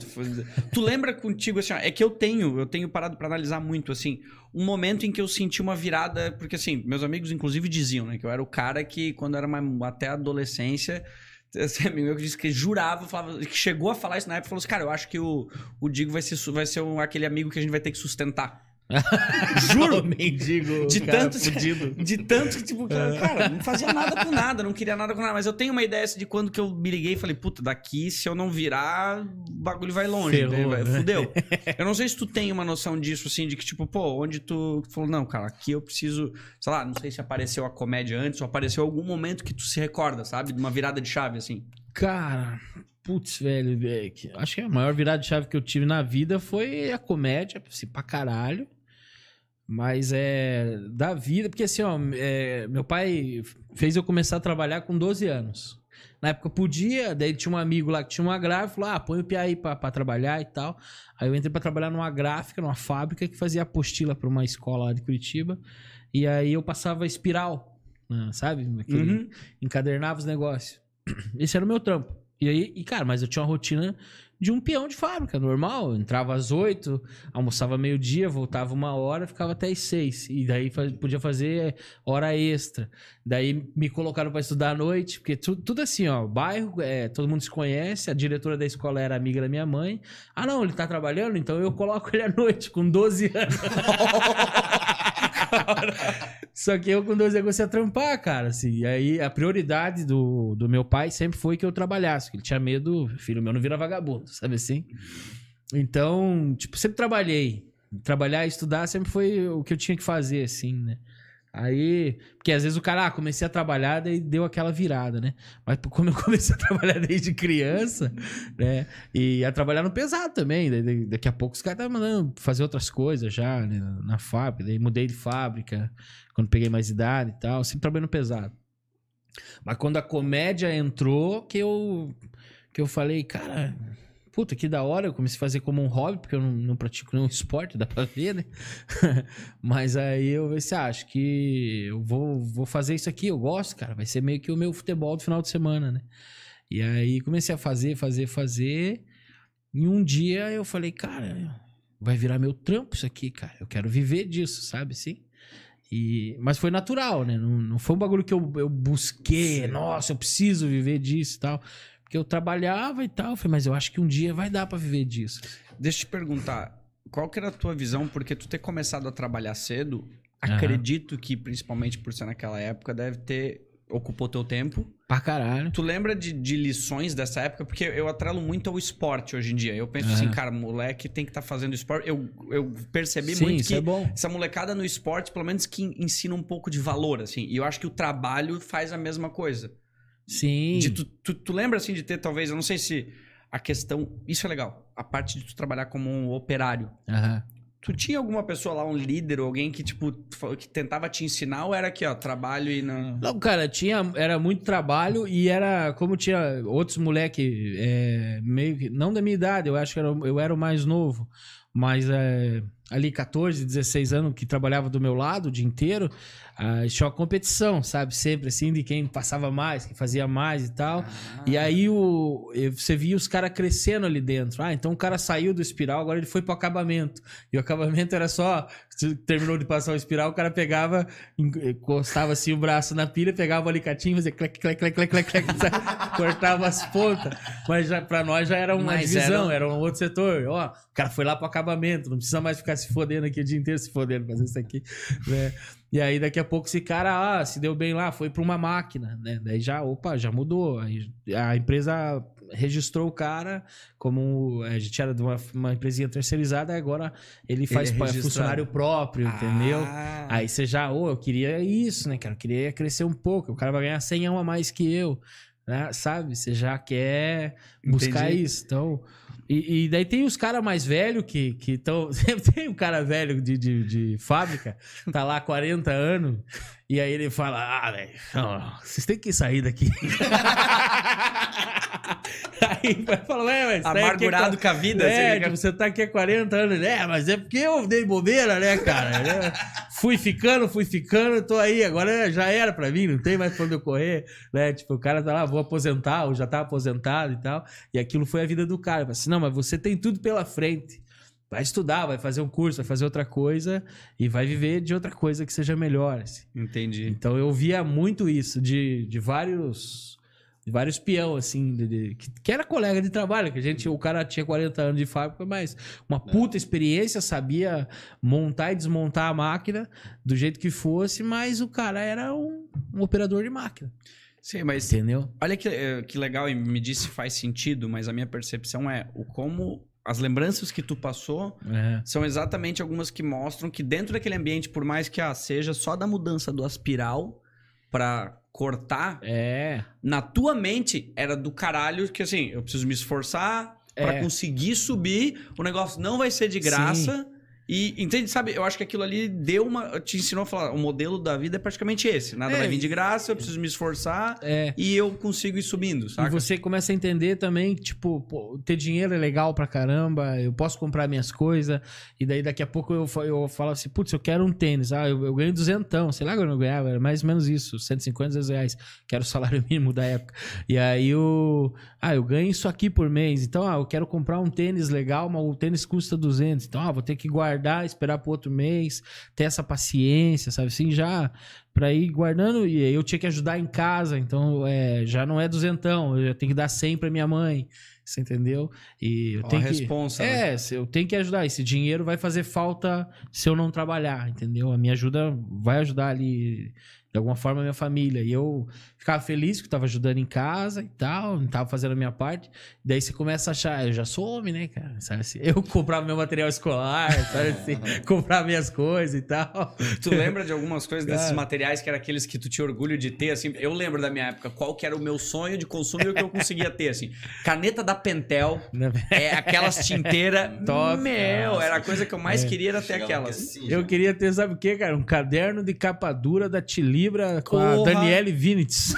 Tu, lembra contigo assim, ó, é que eu tenho, eu tenho parado pra analisar muito assim, um momento em que eu senti uma virada, porque assim, meus amigos inclusive diziam, né, que eu era o cara que quando era mais, até adolescência, [LAUGHS] esse amigo meu que disse que jurava, falava, que chegou a falar isso na época, falou assim, cara, eu acho que o, o Digo vai ser, vai ser um- aquele amigo que a gente vai ter que sustentar. [LAUGHS] Juro! mendigo. De tanto- fudido. De tanto que, tipo, cara, cara, não fazia nada com nada, não queria nada com nada. Mas eu tenho uma ideia de quando que eu me liguei e falei, puta, daqui, se eu não virar, o bagulho vai longe. Ferrou, daí vai- né? Fudeu. [LAUGHS] Eu não sei se tu tem uma noção disso, assim, de que, tipo, pô, onde tu falou, não, cara, aqui eu preciso, sei lá, não sei se apareceu a comédia antes ou apareceu algum momento que tu se recorda, sabe? De uma virada de chave, assim. Cara, putz, velho, é que- acho que a maior virada de chave que eu tive na vida foi a comédia, assim, pra caralho. Mas é da vida, porque assim, ó, é, meu pai fez eu começar a trabalhar com 12 anos. Na época eu podia, daí tinha um amigo lá que tinha uma gráfica, falou: ah, põe o Pia aí pra, pra trabalhar e tal. Aí eu entrei pra trabalhar numa gráfica, numa fábrica que fazia apostila pra uma escola lá de Curitiba. E aí eu passava espiral, né, sabe? Aquele, Uhum. encadernava os negócios. [CLEARS THROAT] Esse era o meu trampo. E aí, e cara, mas eu tinha uma rotina de um peão de fábrica, normal. Eu entrava às oito, almoçava meio-dia, voltava uma hora, ficava até às seis. E daí fa- podia fazer hora extra. Daí me colocaram pra estudar à noite, porque tu- tudo assim, ó, bairro, é, todo mundo se conhece, a diretora da escola era amiga da minha mãe. Ah, não, ele tá trabalhando, então eu coloco ele à noite, com 12 anos. [LAUGHS] [LAUGHS] Só que eu com 12 anos comecei a trampar, cara, assim. E aí a prioridade do, do meu pai sempre foi que eu trabalhasse, que ele tinha medo, filho meu não vira vagabundo, [LAUGHS] sabe assim? Então, tipo, sempre trabalhei. Trabalhar e estudar sempre foi o que eu tinha que fazer, assim, né? Aí, porque às vezes o cara, ah, comecei a trabalhar, daí deu aquela virada, né? Mas [LAUGHS] como eu comecei a trabalhar desde criança, né? E a trabalhar no pesado também. daí- daqui a pouco os caras estavam mandando fazer outras coisas já, né? Na fábrica. Daí mudei de fábrica quando peguei mais idade e tal. Sempre trabalhei no pesado. Mas quando a comédia entrou, que eu, que eu falei, cara, puta, que da hora. Eu comecei a fazer como um hobby, porque eu não, não pratico nenhum esporte, [LAUGHS] dá pra ver, né? [LAUGHS] Mas aí eu pensei, ah, acho que eu vou, vou fazer isso aqui, eu gosto, cara. Vai ser meio que o meu futebol do final de semana, né? E aí comecei a fazer, fazer, fazer. E um dia eu falei, cara, vai virar meu trampo isso aqui, cara. Eu quero viver disso, sabe? Sim. E, mas foi natural, né? Não, não foi um bagulho que eu, eu busquei, nossa, eu preciso viver disso e tal. Porque eu trabalhava e tal. Eu falei, mas eu acho que um dia vai dar pra viver disso. Deixa eu te perguntar, qual que era a tua visão? Porque tu ter começado a trabalhar cedo, Aham. acredito que, principalmente por ser naquela época, deve ter... Ocupou teu tempo. Pra caralho. Tu lembra de, de lições dessa época? Porque eu atrelo muito ao esporte hoje em dia. Eu penso assim, cara, moleque tem que estar fazendo esporte. Eu, eu percebi Sim, muito que é bom. essa molecada no esporte, pelo menos que ensina um pouco de valor, assim. E eu acho que o trabalho faz a mesma coisa. Sim. De tu, tu, tu lembra, assim, de ter talvez, eu não sei se a questão... Isso é legal. A parte de tu trabalhar como um operário. Aham. Tu tinha alguma pessoa lá, um líder, alguém que, tipo, que tentava te ensinar ou era aqui, ó, trabalho e não... Não, cara, tinha, era muito trabalho e era, como tinha outros moleque, é, meio que, não da minha idade, eu acho que era, eu era o mais novo, mas é, ali 14, 16 anos que trabalhava do meu lado o dia inteiro, ah, tinha uma competição, sabe? Sempre assim, de quem passava mais, quem fazia mais e tal. E aí o, você via os caras crescendo ali dentro. Ah, então o cara saiu do espiral, agora ele foi pro acabamento. E o acabamento era só. Terminou de passar o espiral, o cara pegava, en- encostava assim o braço na pilha, pegava o alicatinho, fazia clec, clec, clec, clec, clec, clec, [LAUGHS] cortava as pontas. Mas já, pra nós já era uma Mas divisão, era- era um outro setor. Ó, o cara foi lá pro acabamento, não precisa mais ficar se fodendo aqui o dia inteiro, se fodendo, fazer isso aqui, né? E aí, daqui a pouco, esse cara, ah, se deu bem lá, foi pra uma máquina, né? Daí já, opa, já mudou. Aí a empresa registrou o cara como. A gente era de uma, uma empresinha terceirizada, agora ele faz é pa- registrado. funcionário próprio, entendeu? Ah. Aí você já, ô, eu queria isso, né, cara? Eu queria crescer um pouco. O cara vai ganhar 100 a mais que eu, né? Sabe? Você já quer buscar Entendi. isso. Então. E, e daí tem os caras mais velhos que estão. [LAUGHS] Sempre tem um cara velho de, de, de fábrica, tá lá há 40 anos, e aí ele fala: Ah, velho, vocês têm que sair daqui. [LAUGHS] aí vai falar, ué, mas. tá Amargurado com a vida. é, tipo, você tá aqui há 40 anos, né? Mas é porque eu dei bobeira, né, cara? É, fui ficando, fui ficando, tô aí. Agora já era pra mim, não tem mais pra onde eu correr, né? Tipo, o cara tá lá, vou aposentar, ou já tá aposentado e tal. E aquilo foi a vida do cara. Eu falei assim, não, mas você tem tudo pela frente. Vai estudar, vai fazer um curso, vai fazer outra coisa e vai viver de outra coisa que seja melhor. assim. Entendi. Então eu via muito isso de, de vários de vários peão assim, de- de- que, que era colega de trabalho, que a gente, o cara tinha 40 anos de fábrica, mas uma puta experiência, sabia montar e desmontar a máquina do jeito que fosse, mas o cara era um, um operador de máquina, Sim, mas entendeu? olha que, eh, que legal e me disse se faz sentido, mas a minha percepção é o como as lembranças que tu passou É. são exatamente algumas que mostram que dentro daquele ambiente, por mais que ah, seja só da mudança do aspiral pra cortar, É. na tua mente era do caralho que assim, eu preciso me esforçar pra É. conseguir subir, o negócio não vai ser de graça. E entende, sabe? Eu acho que aquilo ali deu uma. Te ensinou a falar: o modelo da vida é praticamente esse. Nada É, vai vir de graça, eu preciso me esforçar É. e eu consigo ir subindo, E saca? você começa a entender também, que, tipo, pô, ter dinheiro é legal pra caramba, eu posso comprar minhas coisas, e daí daqui a pouco eu, eu falo assim, putz, eu quero um tênis, ah, eu, eu ganho duzentão, sei lá quando eu ganhava, era mais ou menos isso, 150, 200 reais, que era o salário [LAUGHS] mínimo da época. E aí eu, ah, eu ganho isso aqui por mês, então, ah, eu quero comprar um tênis legal, mas o tênis custa 200, então, ah, vou ter que guardar, esperar pro outro mês, ter essa paciência, sabe, assim, já pra ir guardando, e eu tinha que ajudar em casa, então é, já não é duzentão, eu já tenho que dar 100 pra minha mãe, você entendeu? E eu Ó, a tenho que... responsa, né? É, se eu tenho que ajudar, esse dinheiro vai fazer falta se eu não trabalhar, entendeu? A minha ajuda vai ajudar ali de alguma forma, a minha família. E eu ficava feliz que eu tava ajudando em casa e tal, tava fazendo a minha parte. Daí você começa a achar, eu já sou homem, né, cara? Sabe assim? Eu [LAUGHS] comprava meu material escolar, sabe assim? comprava minhas coisas e tal. Tu lembra de algumas coisas desses Cara. materiais que era aqueles que tu tinha orgulho de ter, assim? Eu lembro da minha época, qual que era o meu sonho de consumo e o que eu conseguia ter, assim. Caneta da Pentel, [LAUGHS] é aquelas tinteiras. Top. Meu, era a coisa que eu mais queria era ter Chegava aquelas. assim, Eu já. queria ter, sabe o quê, cara? Um caderno de capa dura da Tilibra com a. Daniele Vinitz.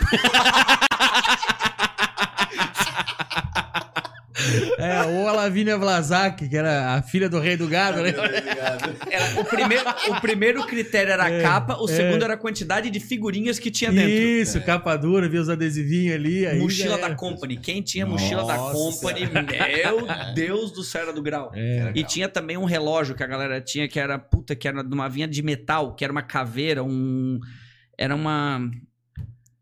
é, ou a Lavínia Vlasak, que era a filha do rei do gado, né? Era, o, primeiro, o primeiro critério era a capa, o segundo era a quantidade de figurinhas que tinha dentro. Isso, capa dura, via os adesivinhos ali. Aí mochila da. Company. Quem tinha mochila da Nossa. Company, meu Deus do céu, era do grau. É. E tinha também um relógio que a galera tinha que era, puta, que era de uma vinha de metal, que era uma caveira, um. Era uma.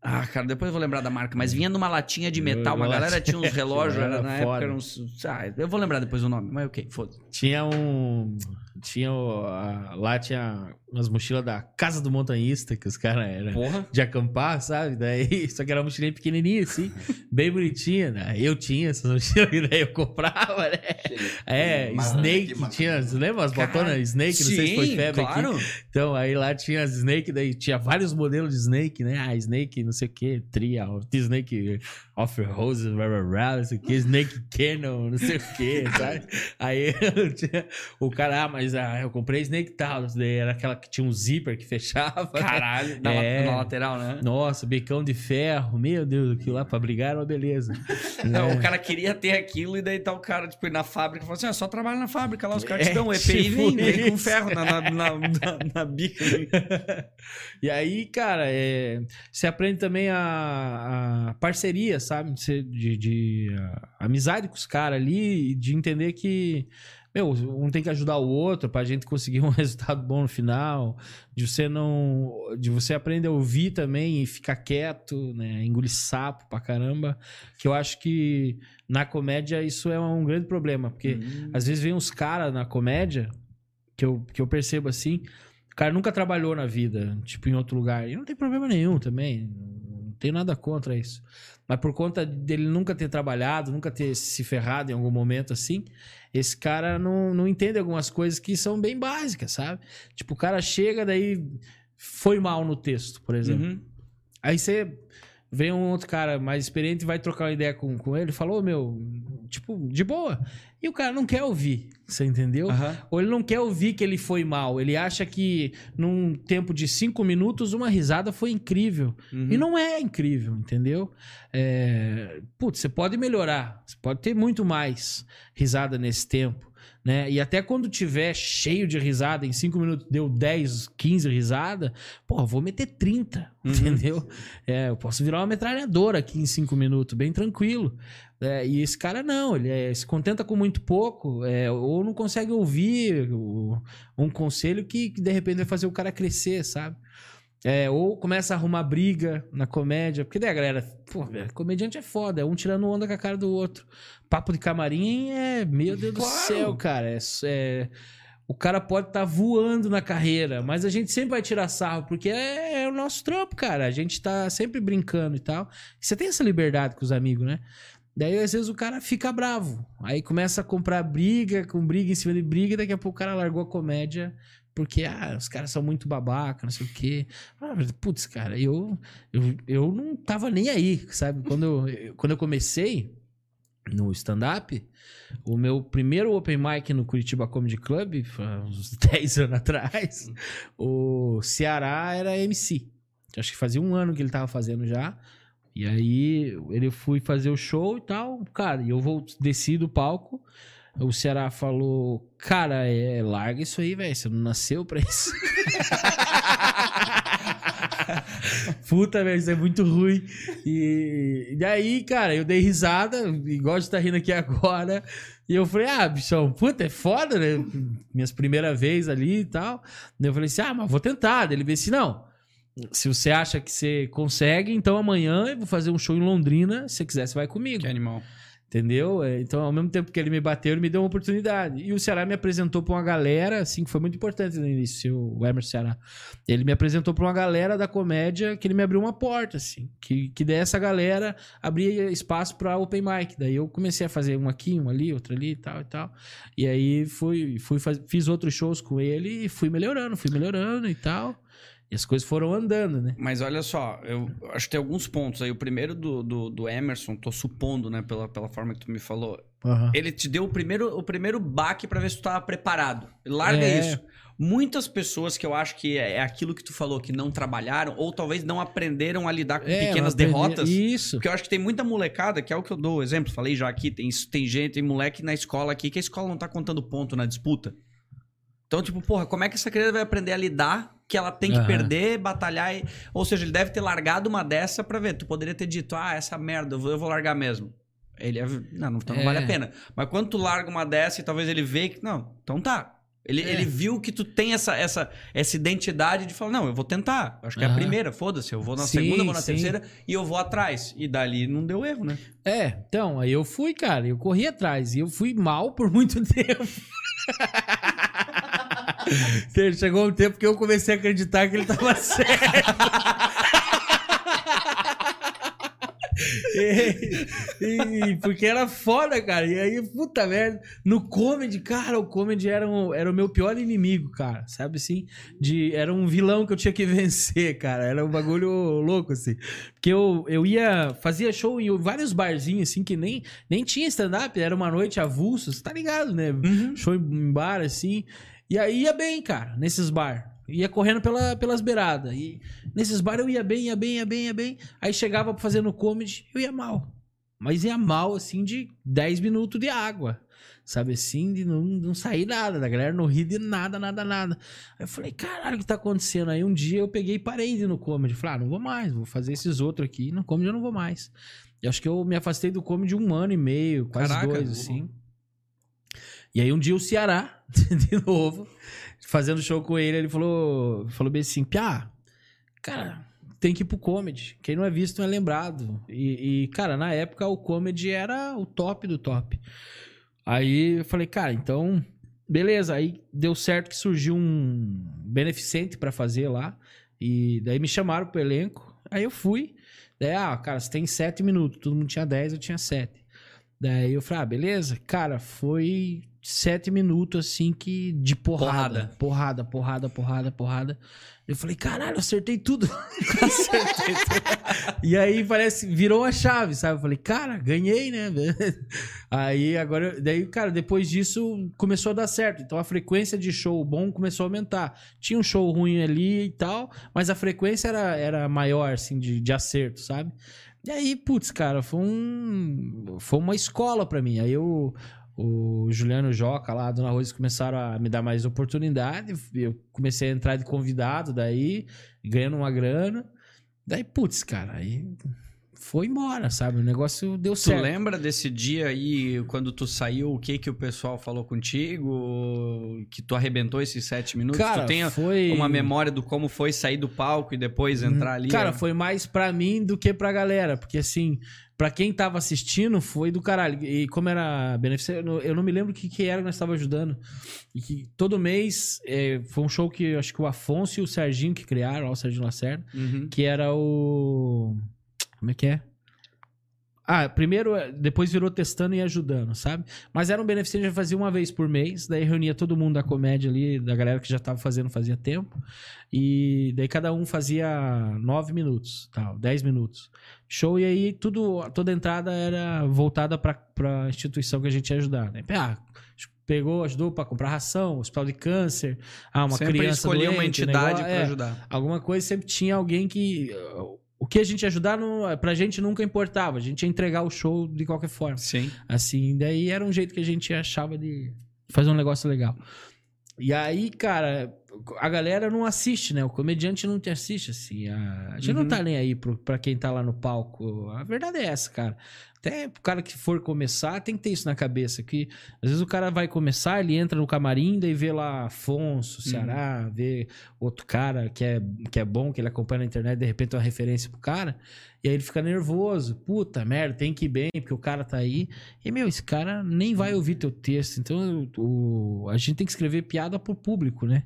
Ah, cara, depois eu vou lembrar da marca, mas vinha numa latinha de metal. Uma galera tinha uns [LAUGHS] relógios, era, na época foda. era uns. Ah, eu vou lembrar depois o nome, mas ok, foda Tinha um. Tinha o- lá tinha umas mochilas da Casa do Montanhista, que os caras eram de acampar, sabe? Daí, [LAUGHS] só que era uma mochilinha pequenininha, assim, [LAUGHS] bem bonitinha, né? Eu tinha essas mochilas, [LAUGHS] e daí eu comprava, né? É, Snake, que tinha, você lembra as botonas Snake? Não sei se foi sim, febre claro. aqui. Então, aí lá tinha as Snake, daí tinha vários modelos de Snake, né? Ah, Snake, não sei o que, Trial, Snake Off-Rose, blá, blá, blá, não sei o que, Snake Cannon, não sei o que, sabe? Aí eu tinha- o cara, ah, mas ah, eu comprei Snake tal, daí era aquela que tinha um zíper que [LAUGHS] fechava. Caralho, na, É. na lateral, né? Nossa, bicão de ferro, meu Deus, aquilo lá pra brigar era uma beleza. [LAUGHS] Não, né? o cara queria ter aquilo e daí tá o cara, tipo, na fábrica e falou assim: ah, só trabalha na fábrica lá, os caras te É, dão um EPI [LAUGHS] e tipo vem, vem com ferro na, na, na, na, na bica. ali. E aí, cara, é, você aprende também a, a parceria, sabe? Você- De, de, a- amizade com os caras ali, e de entender que, meu, um tem que ajudar o outro pra gente conseguir [LAUGHS] um resultado bom no final. De você não. De você aprender a ouvir também e ficar quieto, né? Engolir sapo pra caramba. Que eu acho que na comédia isso é um grande problema. Porque Hum. às vezes vem uns caras na comédia que eu, que eu percebo assim. O cara nunca trabalhou na vida, tipo, em outro lugar. E não tem problema nenhum também. Não tenho nada contra isso. Mas por conta dele nunca ter trabalhado, nunca ter se ferrado em algum momento assim, esse cara não, não entende algumas coisas que são bem básicas, sabe? Tipo, o cara chega, daí foi mal no texto, por exemplo. Uhum. Aí você vem um outro cara mais experiente e vai trocar uma ideia com, com ele, falou, meu, tipo, de boa. E o cara não quer ouvir, você entendeu? Aham. Ou ele não quer ouvir que ele foi mal. Ele acha que num tempo de cinco minutos uma risada foi incrível. Uhum. E não é incrível, entendeu? É... Putz, você pode melhorar. Você pode ter muito mais risada nesse tempo. Né? E até quando tiver cheio de risada, em cinco minutos deu 10, 15 risada, pô, vou meter 30, Uhum. entendeu? É, eu posso virar uma metralhadora aqui em cinco minutos, bem tranquilo. É, e esse cara não, ele é, se contenta com muito pouco, é, ou não consegue ouvir o- um conselho que, que de repente vai fazer o cara crescer, sabe? É, ou começa a arrumar briga na comédia, porque daí a galera, pô, comediante é foda, é um tirando onda com a cara do outro. Papo de camarim é, meu Deus Claro. do céu, cara, é, é- o cara pode estar voando na carreira, mas a gente sempre vai tirar sarro, porque é, é o nosso trampo, cara. A gente tá sempre brincando e tal. Você tem essa liberdade com os amigos, né? Daí, às vezes, o cara fica bravo. Aí começa a comprar briga, com briga em cima de briga, e daqui a pouco o cara largou a comédia porque, ah, os caras são muito babaca, não sei o quê. Ah, Putz, cara, eu, eu, eu não tava nem aí, sabe? Quando eu, quando eu comecei no stand-up, o meu primeiro open mic no Curitiba Comedy Club, uns [LAUGHS] 10 anos atrás, o Ceará era MC. Acho que fazia um ano que ele tava fazendo já. E aí ele fui fazer o show e tal, cara, e eu vou desci do palco. O Ceará falou: Cara, é, larga isso aí, velho. Você não nasceu pra isso. [LAUGHS] Puta, velho, isso é muito ruim. E, e daí, cara, eu dei risada, igual de estar rindo aqui agora. E eu falei, ah, bichão, puta, é foda, né? Minhas primeiras vezes ali e tal. Daí eu falei assim, ah, mas vou tentar. Daí ele veio assim, não. Se você acha que você consegue, então amanhã eu vou fazer um show em Londrina. Se você quiser, você vai comigo. Que animal. Entendeu? É, Então, ao mesmo tempo que ele me bateu, ele me deu uma oportunidade. E o Ceará me apresentou pra uma galera, assim, que foi muito importante no início, o Emerson Ceará. Ele me apresentou pra uma galera da comédia que ele me abriu uma porta, assim. Que, que daí essa galera abria espaço pra open mic. Daí eu comecei a fazer um aqui, um ali, outro ali e tal e tal. E aí fui, fui faz- fiz outros shows com ele e fui melhorando, fui melhorando e tal. E as coisas foram andando, né? Mas olha só, eu acho que tem alguns pontos aí. O primeiro do, do, do Emerson, tô supondo, né, pela, pela forma que tu me falou. Ele te deu o primeiro, o primeiro baque pra ver se tu tava preparado. Larga É. isso. Muitas pessoas que eu acho que é é aquilo que tu falou, que não trabalharam, ou talvez não aprenderam a lidar com É, pequenas derrotas. Isso. Porque eu acho que tem muita molecada, que é o que eu dou exemplo, falei já aqui, tem, tem gente, tem moleque na escola aqui que a escola não tá contando ponto na disputa. Então, tipo, porra, como é que essa criança vai aprender a lidar que ela tem que Aham. perder, batalhar? E... Ou seja, ele deve ter largado uma dessa pra ver. Tu poderia ter dito, ah, essa merda, eu vou, eu vou largar mesmo. Ele é... Não, não, então não É. vale a pena. Mas quando tu larga uma dessa e talvez ele vê que. Não, então tá. Ele, É. ele viu que tu tem essa, essa, essa identidade de falar, não, eu vou tentar. Acho que é a primeira, foda-se. Eu vou na Sim, segunda, vou na sim. terceira e eu vou atrás. E dali não deu erro, né? É, então, aí eu fui, cara, eu corri atrás e eu fui mal por muito [LAUGHS] tempo. Chegou um tempo que eu comecei a acreditar que ele tava [LAUGHS] certo. E- e- porque era foda, cara. E aí, puta merda. No comedy, cara, o comedy era, um- era o meu pior inimigo, cara. Sabe assim? De, era um vilão que eu tinha que [LAUGHS] vencer, cara. Era um bagulho louco, assim. Porque eu, eu ia. Fazia show em vários barzinhos, assim, que nem, nem tinha stand-up. Era uma noite avulso, você tá ligado, né? Show em bar, assim. E aí ia bem, cara, nesses bar. Ia correndo pela, pelas beiradas. E nesses bar eu ia bem, ia bem, ia bem, ia bem. Aí chegava pra fazer no comedy, eu ia mal. Mas ia mal, assim, de 10 minutos de água. Sabe assim, de não, não sair nada, da galera não rir de nada, nada, nada. Aí eu falei, caralho, o que tá acontecendo? Aí um dia eu peguei e parei de ir no comedy. Falei, ah, não vou mais, vou fazer esses outros aqui. No comedy eu não vou mais. E acho que eu me afastei do comedy um ano e meio, quase Caraca. dois, assim. E aí um dia o Ceará, [LAUGHS] de novo, fazendo show com ele, ele falou, falou bem assim, Piá, cara, tem que ir pro comedy. Quem não é visto não é lembrado. E, e, cara, na época o comedy era o top do top. Aí eu falei, cara, então, beleza. Aí deu certo que surgiu um beneficente pra fazer lá. E daí me chamaram pro elenco. Aí eu fui. Daí, ah, cara, você tem sete minutos. Todo mundo tinha dez, eu tinha sete. Daí eu falei, ah, beleza. Cara, foi sete minutos assim que de porrada. Porrada, porrada, porrada, porrada. Eu falei, caralho, acertei tudo. [LAUGHS] acertei tudo. E aí parece, virou a chave, sabe? Eu falei, cara, ganhei, né? [LAUGHS] Aí agora, daí, cara, depois disso começou a dar certo. Então a frequência de show bom começou a aumentar. Tinha um show ruim ali e tal, mas a frequência era, era maior, assim, de, de acerto, sabe? E aí, putz, cara, foi um. Foi uma escola pra mim. Aí eu. O Juliano Joca lá, a Dona Rose começaram a me dar mais oportunidade. Eu comecei a entrar de convidado daí, ganhando uma grana. Daí, putz, cara, aí foi embora, sabe? O negócio deu Tu certo. lembra desse dia aí, quando tu saiu, o que que o pessoal falou contigo? Que tu arrebentou esses sete minutos? Cara, tu tem foi uma memória do como foi sair do palco e depois entrar ali? Cara, ó? foi mais pra mim do que pra galera, porque assim, pra quem tava assistindo, foi do caralho. E como era beneficente, eu não, me lembro o que, que era que nós tava ajudando. E que todo mês é, foi um show que eu acho que o Afonso e o Serginho que criaram, ó, o Serginho Lacerda, Uhum. que era o. Como é que é? Ah, primeiro, eh, depois virou testando e ajudando, sabe? Mas era um beneficente que fazia uma vez por mês, daí reunia todo mundo da comédia ali, da galera que já tava fazendo fazia tempo, e daí cada um fazia nove minutos, tal, dez minutos. Show, e aí tudo, toda a entrada era voltada pra, pra instituição que a gente ia ajudar, né? Ah, pegou, ajudou pra comprar ração, hospital de câncer, ah, uma Sempre criança escolhia uma doente, entidade negócio- pra é, ajudar. alguma coisa sempre tinha alguém que o que a gente ia ajudar não, pra gente nunca importava a gente ia entregar o show de qualquer forma Sim. assim daí era um jeito que a gente achava de fazer um negócio legal e aí cara a galera não assiste, né? O comediante não te assiste, assim. A, a gente não Uhum. tá nem aí pro, pra quem tá lá no palco. A verdade é essa, cara. Até pro cara que for começar, tem que ter isso na cabeça. Que às vezes o cara vai começar, ele entra no camarim, daí vê lá Afonso, Ceará, vê outro cara que é, que é bom, que ele acompanha na internet, de repente é uma referência pro cara. E aí ele fica nervoso. Puta merda, tem que ir bem, porque o cara tá aí. E, meu, esse cara nem vai ouvir teu texto. Então, o, a gente tem que escrever piada pro público, né?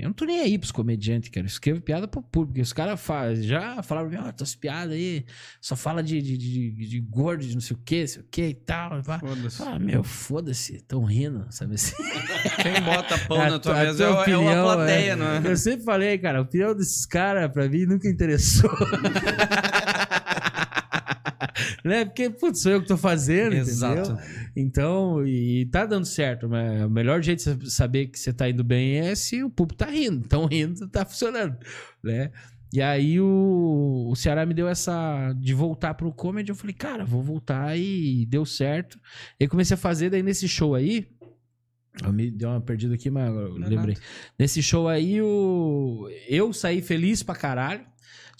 Eu não tô nem aí pros comediantes, cara. Eu escrevo piada pro público. Os caras já falaram pra mim, ó, tuas piadas aí, só fala de, de, de, de gordo, de não sei o que, sei o que e tal. Foda-se. Ah, meu, foda-se, tão rindo, sabe assim? [LAUGHS] Quem bota pão na tua a mesa é, tua o- é uma opinião, plateia, é. não é? Eu sempre falei, cara, a opinião desses caras, pra mim, nunca interessou. [LAUGHS] né? Porque, putz, sou eu que tô fazendo, Exato. entendeu? Então, e, tá dando certo, mas o melhor jeito de saber que você tá indo bem é se o público tá rindo. Então, rindo, tá funcionando, né? E aí o, o Ceará me deu essa de voltar pro comedy, eu falei, cara, vou voltar e deu certo. E aí comecei a fazer, daí nesse show aí, eu me deu uma perdida aqui, mas eu lembrei. Nesse show aí, o... eu saí feliz pra caralho.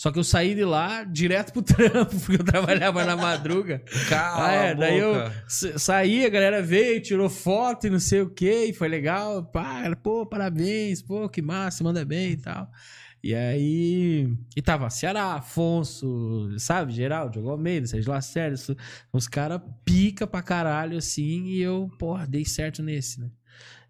Só que eu saí de lá direto pro [LAUGHS] trampo, porque eu trabalhava na madruga. Cala Ah, é, daí eu saí, a galera veio, tirou foto e não sei o que, e foi legal. Pá, pô, parabéns, pô, que massa, manda bem e tal. E aí. E tava Ceará, Afonso, sabe, Geraldo, Diogo Almeida, Sérgio Lacerda, os caras pica pra caralho assim, e eu, porra, dei certo nesse, né?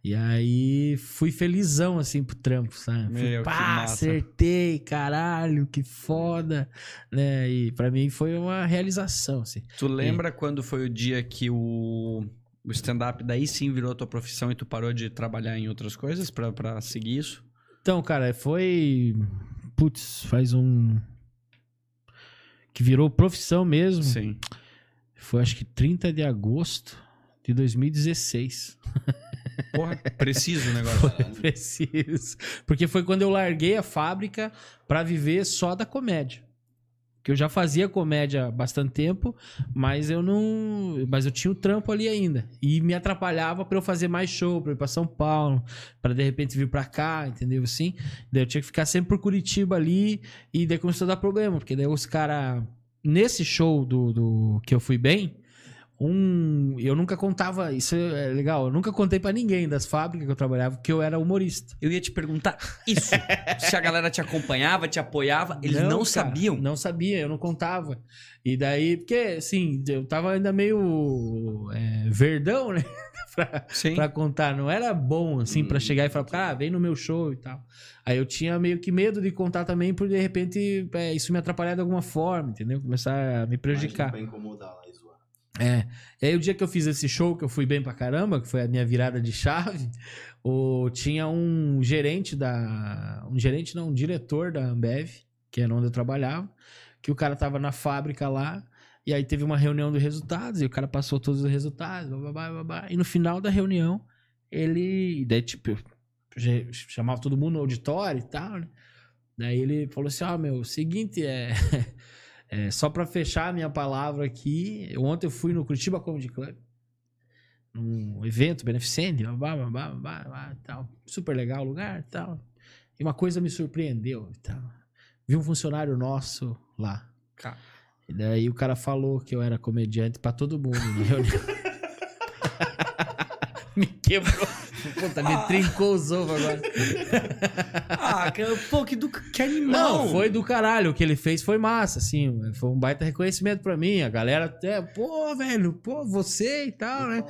E aí fui felizão assim pro trampo, sabe? Fui, Meu, que pá, acertei, caralho, que foda, né? E pra mim foi uma realização, assim. Tu lembra quando foi o dia que o, o stand-up daí sim virou tua profissão e tu parou de trabalhar em outras coisas pra, pra seguir isso? Então, cara, foi. Putz, faz um. Que virou profissão mesmo. Sim. Foi acho que 30 de agosto de 2016. [LAUGHS] Porra, preciso o negócio. Preciso. Porque foi quando eu larguei a fábrica pra viver só da comédia. Que eu já fazia comédia há bastante tempo, mas eu não. Mas eu tinha o trampo ali ainda. E me atrapalhava pra eu fazer mais show, pra ir pra São Paulo, pra de repente vir pra cá, entendeu? Assim. Daí eu tinha que ficar sempre por Curitiba ali. E daí começou a dar problema, porque daí os caras. Nesse show do, do que eu fui bem, um. Eu nunca contava. Isso é legal. Eu nunca contei pra ninguém das fábricas que eu trabalhava que eu era humorista. Eu ia te perguntar isso. [LAUGHS] Se a galera te acompanhava, te apoiava, eles não, cara, sabiam. Não sabia, eu não contava. E daí, porque, assim, eu tava ainda meio é, verdão, né? [LAUGHS] pra, contar. Não era bom, assim, pra chegar e falar, cara, vem no meu show e tal. Aí eu tinha meio que medo de contar também, por de repente é, isso me atrapalhar de alguma forma, entendeu? Começar a me prejudicar. Pra incomodar lá. É. E aí o dia que eu fiz esse show, que eu fui bem pra caramba, que foi a minha virada de chave, [LAUGHS] o, tinha um gerente da. Um gerente, não, um diretor da Ambev, que era onde eu trabalhava, que o cara tava na fábrica lá, e aí teve uma reunião dos resultados, e o cara passou todos os resultados, babá, babá, e no final da reunião, ele. Daí, tipo, chamava todo mundo no auditório e tal, né? Daí ele falou assim: ó, meu, o seguinte é. [LAUGHS] É, só pra fechar a minha palavra aqui, ontem eu fui no Curitiba Comedy Club, num evento beneficente, babá, babá, babá, babá, tal. super legal o lugar e tal. E uma coisa me surpreendeu tal. Vi um funcionário nosso lá. Cara. E daí o cara falou que eu era comediante pra todo mundo reunião. [LAUGHS] me quebrou. Puta, me trincou os ovos agora. Ah, cara, pô, que, do, que animal. Não, foi do caralho. O que ele fez foi massa, assim. Foi um baita reconhecimento pra mim. A galera até, pô, velho, pô, você e tal, né?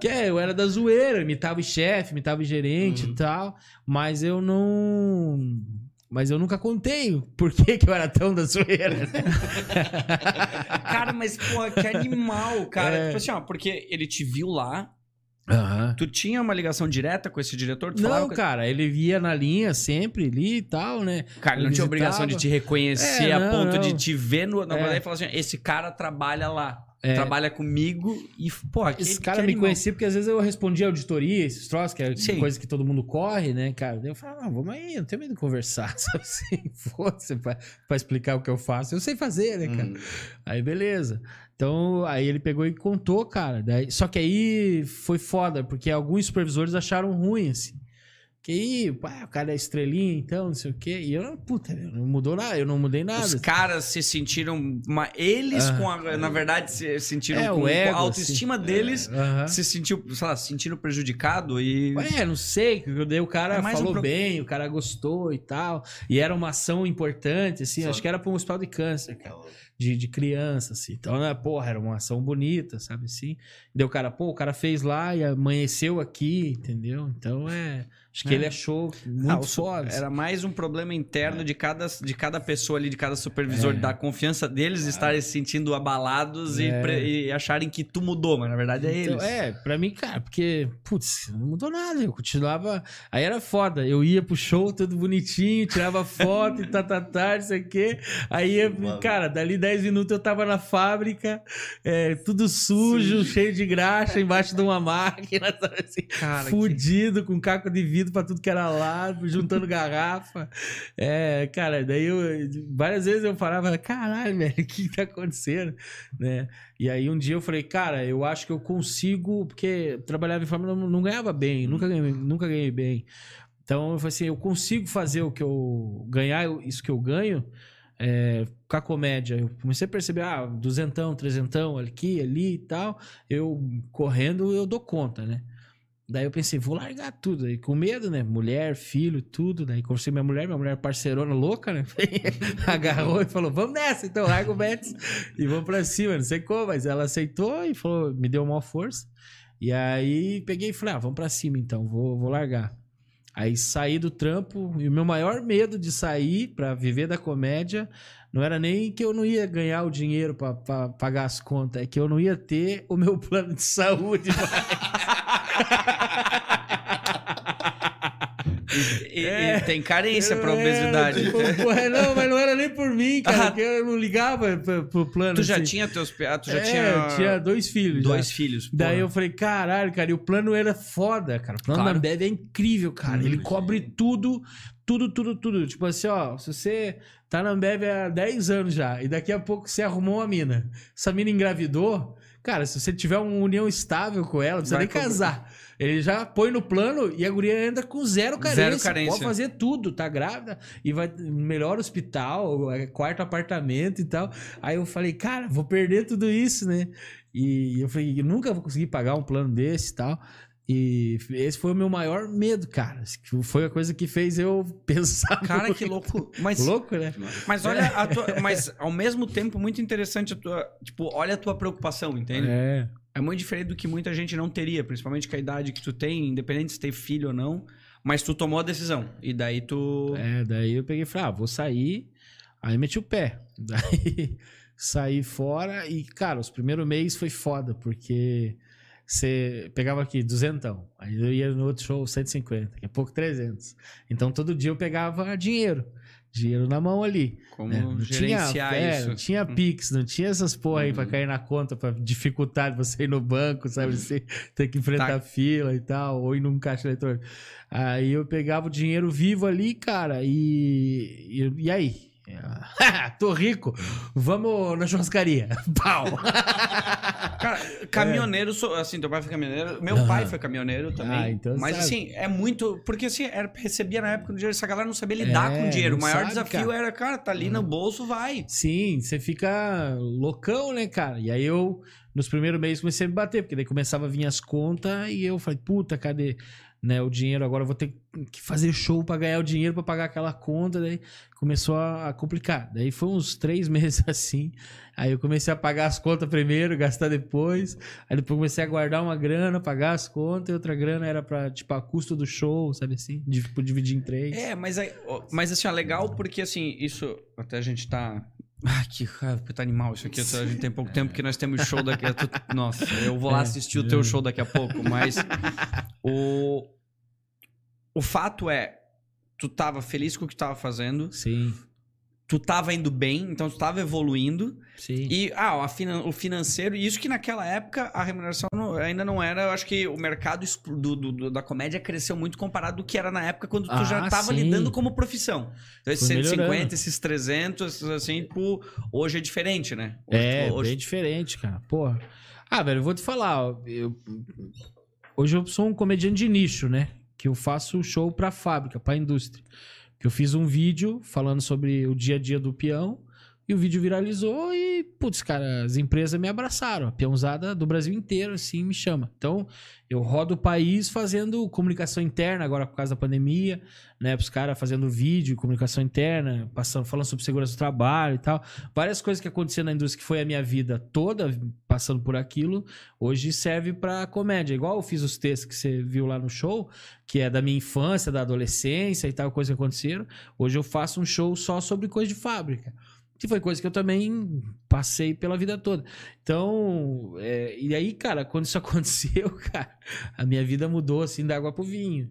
Que é, eu era da zoeira, imitava o chefe, imitava o gerente e tal. Mas eu não. Mas eu nunca contei por que, que eu era tão da zoeira. né? [LAUGHS] Cara, mas, pô, que animal, cara. É. Tipo assim, ó, porque ele te viu lá, Aham. tu tinha uma ligação direta com esse diretor? Tu Não, cara, ele via na linha sempre ali e tal, né? Cara, ele não tinha obrigação de te reconhecer É, a não, ponto não. de te ver no, na É. e falar assim: esse cara trabalha lá, É. trabalha comigo e, pô, que, Esse cara me animal. conhecia porque às vezes eu respondia auditoria, esses troços, que é Sim. coisa que todo mundo corre, né, cara? Daí eu falava, não, vamos aí, eu não tenho medo de conversar, [LAUGHS] sabe assim? Foda-se pra, pra explicar o que eu faço. Eu sei fazer, né, cara? Hum. Aí beleza. Então, aí ele pegou e contou, cara. Daí, só que aí foi foda, porque alguns supervisores acharam ruim, assim. Que aí, pá, o cara é estrelinha, então, não sei o quê. E eu, puta, não mudou nada, eu não mudei nada. Os caras se sentiram. uma- eles, Ah. com a- na verdade, se sentiram É, com, o ego, com a autoestima assim. deles. Aham. Se sentiu, sei lá, se sentiram prejudicado e. Ué, não sei, daí o cara É um falou pro- bem, o cara gostou e tal. E era uma ação importante, assim, Só- acho que era para um hospital de câncer, cara, de, de criança, assim. Então, né, porra, era uma ação bonita, sabe assim? Daí o cara, pô, o cara fez lá e amanheceu aqui, entendeu? Então é. Acho que É. ele achou muito Ah, foda. Era mais um problema interno de, cada, de cada pessoa ali, de cada supervisor, da confiança deles estarem se sentindo abalados e É. e, acharem que tu mudou, mas na verdade é Então, eles. é, pra mim, cara, porque, putz, não mudou nada. Eu continuava. Aí era foda. Eu ia pro show todo bonitinho, tirava foto e tá, tá, tá, não sei o quê. Aí, Mano. cara, dali 10 minutos eu tava na fábrica, é, tudo sujo, cheio de graxa, embaixo de uma máquina, [LAUGHS] sabe assim, Cara, que- fudido, com caco de vidro pra tudo que era lado, juntando [LAUGHS] garrafa. É, cara, daí eu. Várias vezes eu parava, caralho, velho, o que tá acontecendo? Né? E aí um dia eu falei, cara, eu acho que eu consigo, porque trabalhava em fábrica não, não ganhava bem, nunca ganhei, nunca ganhei bem. Então eu falei assim, eu consigo fazer o que eu ganhar isso que eu ganho é, com a comédia. Eu comecei a perceber, ah, duzentão, trezentão, aqui, ali e tal. Eu correndo, eu dou conta, né? Daí eu pensei, vou largar tudo. Aí com medo, né? Mulher, filho, tudo. Daí conversei com minha mulher, minha mulher parceirona louca, né? [LAUGHS] Agarrou e falou, vamos nessa, então larga o Betis e vamos pra cima. Não sei como, mas ela aceitou e falou, me deu uma força. E aí peguei e falei, ah, vamos pra cima então, vou, vou largar. Aí saí do trampo e o meu maior medo de sair pra viver da comédia não era nem que eu não ia ganhar o dinheiro pra pagar as contas, é que eu não ia ter o meu [LAUGHS] plano de saúde. [LAUGHS] E, É. e tem carência pra obesidade. É, tipo, porra, não, mas não era nem por mim, cara, Ah. eu não ligava pro, pro plano. tu já assim. tinha teus ah, tu já É, tinha, eu tinha dois filhos. já. dois filhos. Daí porra. eu falei, caralho, cara, e o plano era foda, cara. O plano Claro. da Ambev é incrível, cara. Ele Hum, cobre tudo, tudo, tudo, tudo. Tipo assim, ó, se você tá na Ambev há 10 anos já e daqui a pouco você arrumou uma mina, essa mina engravidou, cara, se você tiver uma união estável com ela, não precisa Vai nem casar. Ele já põe no plano e a guria entra com zero carência. Zero carência. Pode fazer tudo, tá grávida e vai melhor hospital, é, quarto apartamento e tal. Aí eu falei, cara, vou perder tudo isso, né? E eu falei, eu nunca vou conseguir pagar um plano desse e tal. E esse foi o meu maior medo, cara. Foi a coisa que fez eu [LAUGHS] pensar. Cara, muito. que louco. Mas, Louco, né? mas olha a tua. Mas ao mesmo tempo, muito interessante a tua. Tipo, olha a tua preocupação, entende? É. É muito diferente do que muita gente não teria, principalmente com a idade que tu tem, independente se tem filho ou não. Mas tu tomou a decisão. E daí tu. É, daí eu peguei e falei, ah, vou sair. Aí meti o pé. [LAUGHS] Daí saí fora e, cara, os primeiros meses foi foda, porque você pegava aqui duzentão, aí eu ia no outro show 150, daqui a pouco 300. Então todo dia eu pegava dinheiro, dinheiro na mão ali. Como né? Não gerenciar tinha, é, isso. não tinha Pix, não tinha essas porra aí pra Uhum. cair na conta, pra dificultar você ir no banco, sabe? Você ter que enfrentar Tá. fila e tal, ou ir num caixa eletrônico. Aí eu pegava o dinheiro vivo ali, cara, e. E, e aí? [LAUGHS] Tô rico, vamos na churrascaria. [LAUGHS] Pau! [LAUGHS] Cara, caminhoneiro, sou- assim, teu pai foi caminhoneiro. Meu pai foi caminhoneiro também. Ah, então mas sabe. assim, é muito. Porque assim, era, recebia na época do dinheiro, essa galera não sabia lidar É, com o dinheiro. O maior sabe, desafio cara. era, cara, tá ali no bolso, vai. Sim, você fica loucão, né, cara? E aí eu, nos primeiros meses, comecei a me bater, porque daí começava a vir as contas e eu falei, puta, cadê né, o dinheiro? Agora eu vou ter que fazer show pra ganhar o dinheiro pra pagar aquela conta. Daí começou a, complicar. Daí foi uns três [LAUGHS] meses assim. Aí eu comecei a pagar as contas primeiro, gastar depois. Aí depois comecei a guardar uma grana, pagar as contas, e outra grana era pra, tipo, a custo do show, sabe assim? Tipo, dividir em três. É, mas, aí, mas assim, ó, legal porque assim, isso. Até a gente tá. Ah, que raiva, puta animal isso aqui. A gente tem pouco tempo que nós temos show daqui a. [LAUGHS] Nossa, eu vou lá assistir o teu show daqui a pouco, mas. o. O fato é. Tu tava feliz com o que tu tava fazendo, Sim, tu tava indo bem, então tu tava evoluindo. sim. E ah, finan- o financeiro, e isso que naquela época a remuneração não- ainda não era. Eu acho que o mercado do, do- da comédia cresceu muito comparado do que era na época quando tu já Ah, tava sim. lidando como profissão. Então, esses Foi 150, melhorando. esses 300, esses assim, tipo, hoje é diferente, né? Hoje, É, hoje- bem diferente, cara. Porra. Ah, velho, eu vou te falar. eu- Hoje eu sou um comediante de nicho, né? que eu faço show pra fábrica, pra indústria. Que eu fiz um vídeo falando sobre o dia a dia do peão. E o vídeo viralizou e, putz, cara, as empresas me abraçaram. A peãozada do Brasil inteiro, assim, me chama. Então, eu rodo o país fazendo comunicação interna, agora por causa da pandemia, né? Os caras fazendo vídeo, comunicação interna, passando, falando sobre segurança do trabalho e tal. Várias coisas que aconteceram na indústria que foi a minha vida toda passando por aquilo, hoje serve pra comédia. Igual eu fiz os textos que você viu lá no show, que é da minha infância, da adolescência e tal, coisas que aconteceram. Hoje eu faço um show só sobre coisa de fábrica que foi coisa que eu também passei pela vida toda. Então, é, e aí, cara, quando isso [LAUGHS] aconteceu, cara, a minha vida mudou assim da água pro vinho.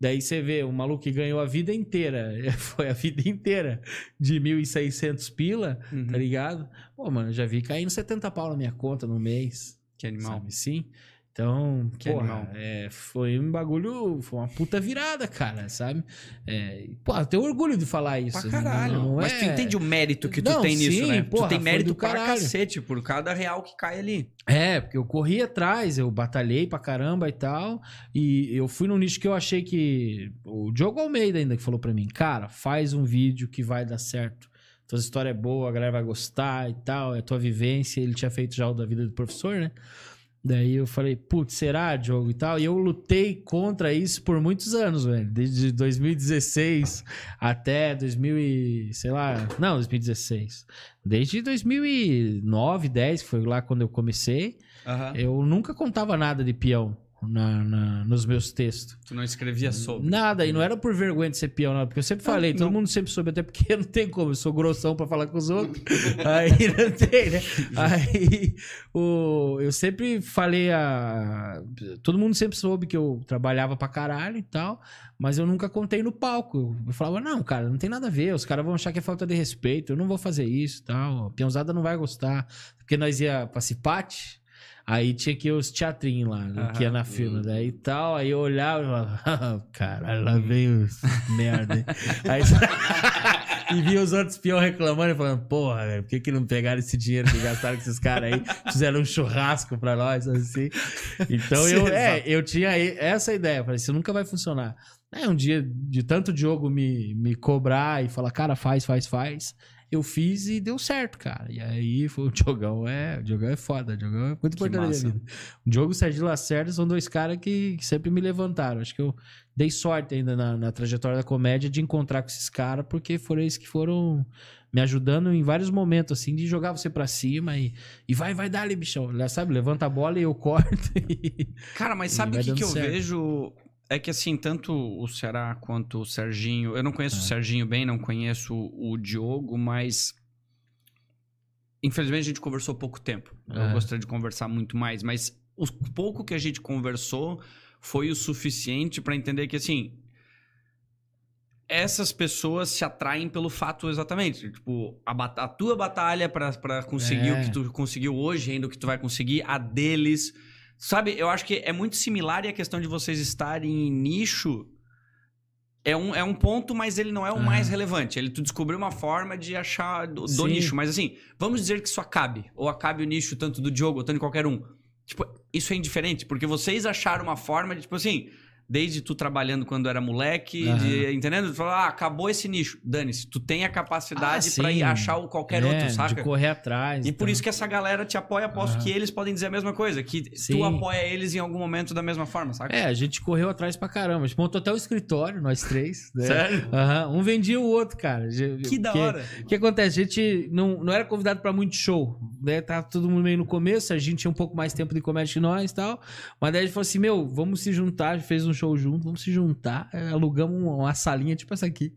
Daí você vê, o maluco que ganhou a vida inteira, [LAUGHS] foi a vida inteira de 1.600 pila, Uhum. tá ligado? Pô, mano, eu já vi caindo 70 pau na minha conta no mês. Que animal. Sabe? Sim. Então, Que porra, animal. é, foi um bagulho, foi uma puta virada, cara, sabe? É, pô, eu tenho orgulho de falar isso. Pra caralho. não- não Mas é- tu entende o mérito que tu Não, tem nisso, sim, né? porra, tu tem mérito pra caralho. cacete por cada real que cai ali. É, porque eu corri atrás, eu batalhei pra caramba e tal. E eu fui num nicho que eu achei que. O Diogo Almeida ainda que falou pra mim, cara, faz um vídeo que vai dar certo. Tua história é boa, a galera vai gostar e tal, é tua vivência. Ele tinha feito já o da vida do professor, né? Daí eu falei, putz, será, Diogo e tal? E eu lutei contra isso por muitos anos, velho. Desde 2016 até 2000 e... sei lá... Não, 2016. Desde 2009, 10, que foi lá quando eu comecei. Aham. Eu nunca contava nada de peão na, na- nos meus textos. Tu não escrevia sobre. Nada, e não era por vergonha de ser peão, não, porque eu sempre falei, todo não. mundo sempre soube, até porque [LAUGHS] não tem como, eu sou grossão pra falar com os outros. [LAUGHS] aí não tem, né? [LAUGHS] Aí o, eu sempre falei a. Todo mundo sempre soube que eu trabalhava pra caralho e tal, mas eu nunca contei no palco. Eu falava, não, cara, não tem nada a ver, os caras vão achar que é falta de respeito, eu não vou fazer isso e tal, a peãozada não vai gostar. Porque nós ia pra Cipate. Aí tinha que ir os teatrinhos lá, né, que ia na firma, daí e tal. Aí eu olhava e falava, "Ah, [LAUGHS] caralho, lá vem os merda. hein?" [LAUGHS] Aí, [LAUGHS] e via os outros peão reclamando e falando, porra, velho, por que, que não pegaram esse dinheiro que gastaram com esses caras aí? Fizeram um churrasco pra nós, assim. Então eu, é, exato. eu tinha essa ideia. Falei, isso nunca vai funcionar. Aí um dia, de tanto Diogo me, me cobrar e falar, cara, faz, faz, faz. Eu fiz e deu certo, cara. E aí foi [LAUGHS] o Diogão, é, o Diogão é foda, o Diogão é muito importante na vida. O Diogo e o Serginho Lacerda são dois caras que, que sempre me levantaram. Acho que eu dei sorte ainda na, na trajetória da comédia de encontrar com esses caras, porque foram eles que foram me ajudando em vários momentos, assim, de jogar você pra cima e, e vai, vai dar ali, bichão. Sabe, levanta a bola e eu [LAUGHS] corto. E... Cara, mas sabe o que, que eu certo. vejo? É que assim, tanto o Ceará quanto o Serginho. Eu não conheço É. o Serginho bem, não conheço o Diogo, mas. Infelizmente a gente conversou pouco tempo. Eu É. gostaria de conversar muito mais, mas o pouco que a gente conversou foi o suficiente pra entender que assim. Essas pessoas se atraem pelo fato exatamente. Tipo, a, a tua batalha pra conseguir É. o que tu conseguiu hoje, ainda o que tu vai conseguir, a deles. Sabe, eu acho que é muito similar e a questão de vocês estarem em nicho é um, é um ponto, mas ele não é o Aham. mais relevante. Ele tu descobriu uma forma de achar do, do nicho. Mas assim, vamos dizer que isso acabe. Ou acabe o nicho tanto do Diogo, ou tanto de qualquer um. Tipo, isso é indiferente, porque vocês acharam uma forma de, tipo assim, desde tu trabalhando quando era moleque, Aham. de, entendendo? Tu fala, ah, acabou esse nicho. Dane-se, tu tem a capacidade Ah, pra sim. ir achar o qualquer É, outro, saca? De correr atrás. E por então. isso que essa galera te apoia, aposto Aham. que eles podem dizer a mesma coisa, que tu Sim. apoia eles em algum momento da mesma forma, saca? É, a gente correu atrás pra caramba. A gente montou até o escritório, nós três. né? Sério? Aham, Um vendia o outro, cara. Que da hora. O que acontece? A gente não, não era convidado pra muito show, né? Tava todo mundo meio no começo, a gente tinha um pouco mais tempo de comédia que nós e tal. Mas daí a gente falou assim: meu, vamos se juntar. A gente fez um show junto, vamos se juntar. É, Alugamos uma, salinha tipo essa aqui.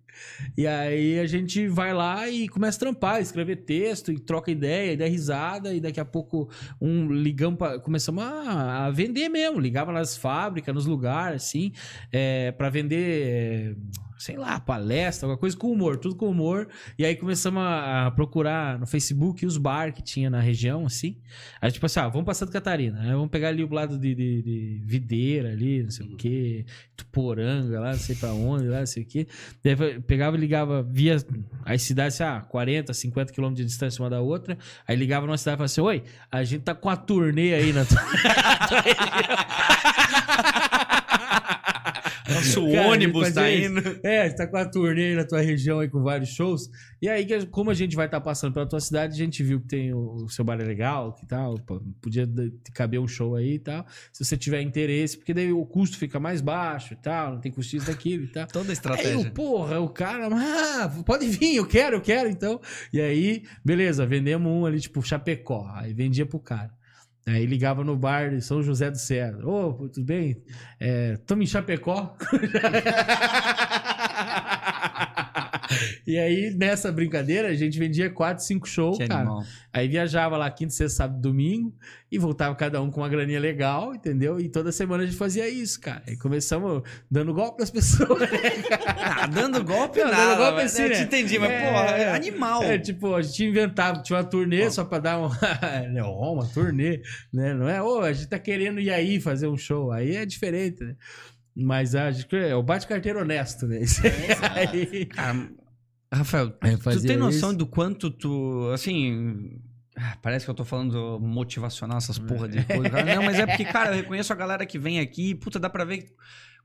E aí a gente vai lá e começa a trampar, escrever texto e troca ideia, e dá risada. E daqui a pouco um ligamos pra, começamos a, a vender mesmo. Ligava nas fábricas, nos lugares, assim, é, para vender. é, Sei lá, palestra, alguma coisa com humor, tudo com humor. E aí começamos a, procurar no Facebook os bar que tinha na região, assim. Aí, tipo assim, ah, vamos pra Santa Catarina, né? Vamos pegar ali o lado de, de, de Videira ali, não sei o quê, Tuporanga lá, não sei pra onde, lá, não sei o quê. Daí pegava e ligava via as cidades, ah, 40, 50 quilômetros de distância uma da outra. Aí ligava numa cidade e falava assim: Oi, a gente tá com a turnê aí na tua, tua [LAUGHS] região. Nossa, o [LAUGHS] Cara, ônibus tá indo. É, você tá com a turnê aí na tua região aí com vários shows. E aí, como a gente vai estar passando pela tua cidade, a gente viu que tem o, o seu bar é legal, que tal, podia caber um show aí e tal. Se você tiver interesse, porque daí o custo fica mais baixo e tal, não tem custo isso daquilo e tal. Toda Aí, estratégia. o, porra, o cara, ah, pode vir, eu quero, eu quero, então. E aí, beleza, vendemos um ali, tipo, Chapecó. Aí vendia pro cara. Aí ligava no bar de São José do Cedro. Ô, pô, tudo bem? É, tamo em Chapecó. [LAUGHS] e aí, nessa brincadeira, a gente vendia quatro, cinco shows, Que cara. animal. Aí viajava lá quinta, sexta, sábado, domingo e voltava cada um com uma graninha legal, entendeu? E toda semana a gente fazia isso, cara. E começamos dando golpe nas pessoas. né, [LAUGHS] Ah, dando golpe Não, nada. dando golpe assim, eu né? te entendi, mas, É, porra, é é. animal. É, tipo, a gente inventava, tinha uma turnê só pra dar [LAUGHS] uma. Não, uma turnê, né? Não é, ô, a gente tá querendo ir aí fazer um show. Aí é diferente, né? Mas a gente, é o bate-carteiro honesto, né? [LAUGHS] Isso aí. Cara, Rafael, É, tu tem noção isso. do quanto tu, assim... ah, Parece que eu tô falando motivacional, essas porra de coisa. Não, mas é porque, cara, eu reconheço a galera que vem aqui. Puta, dá pra ver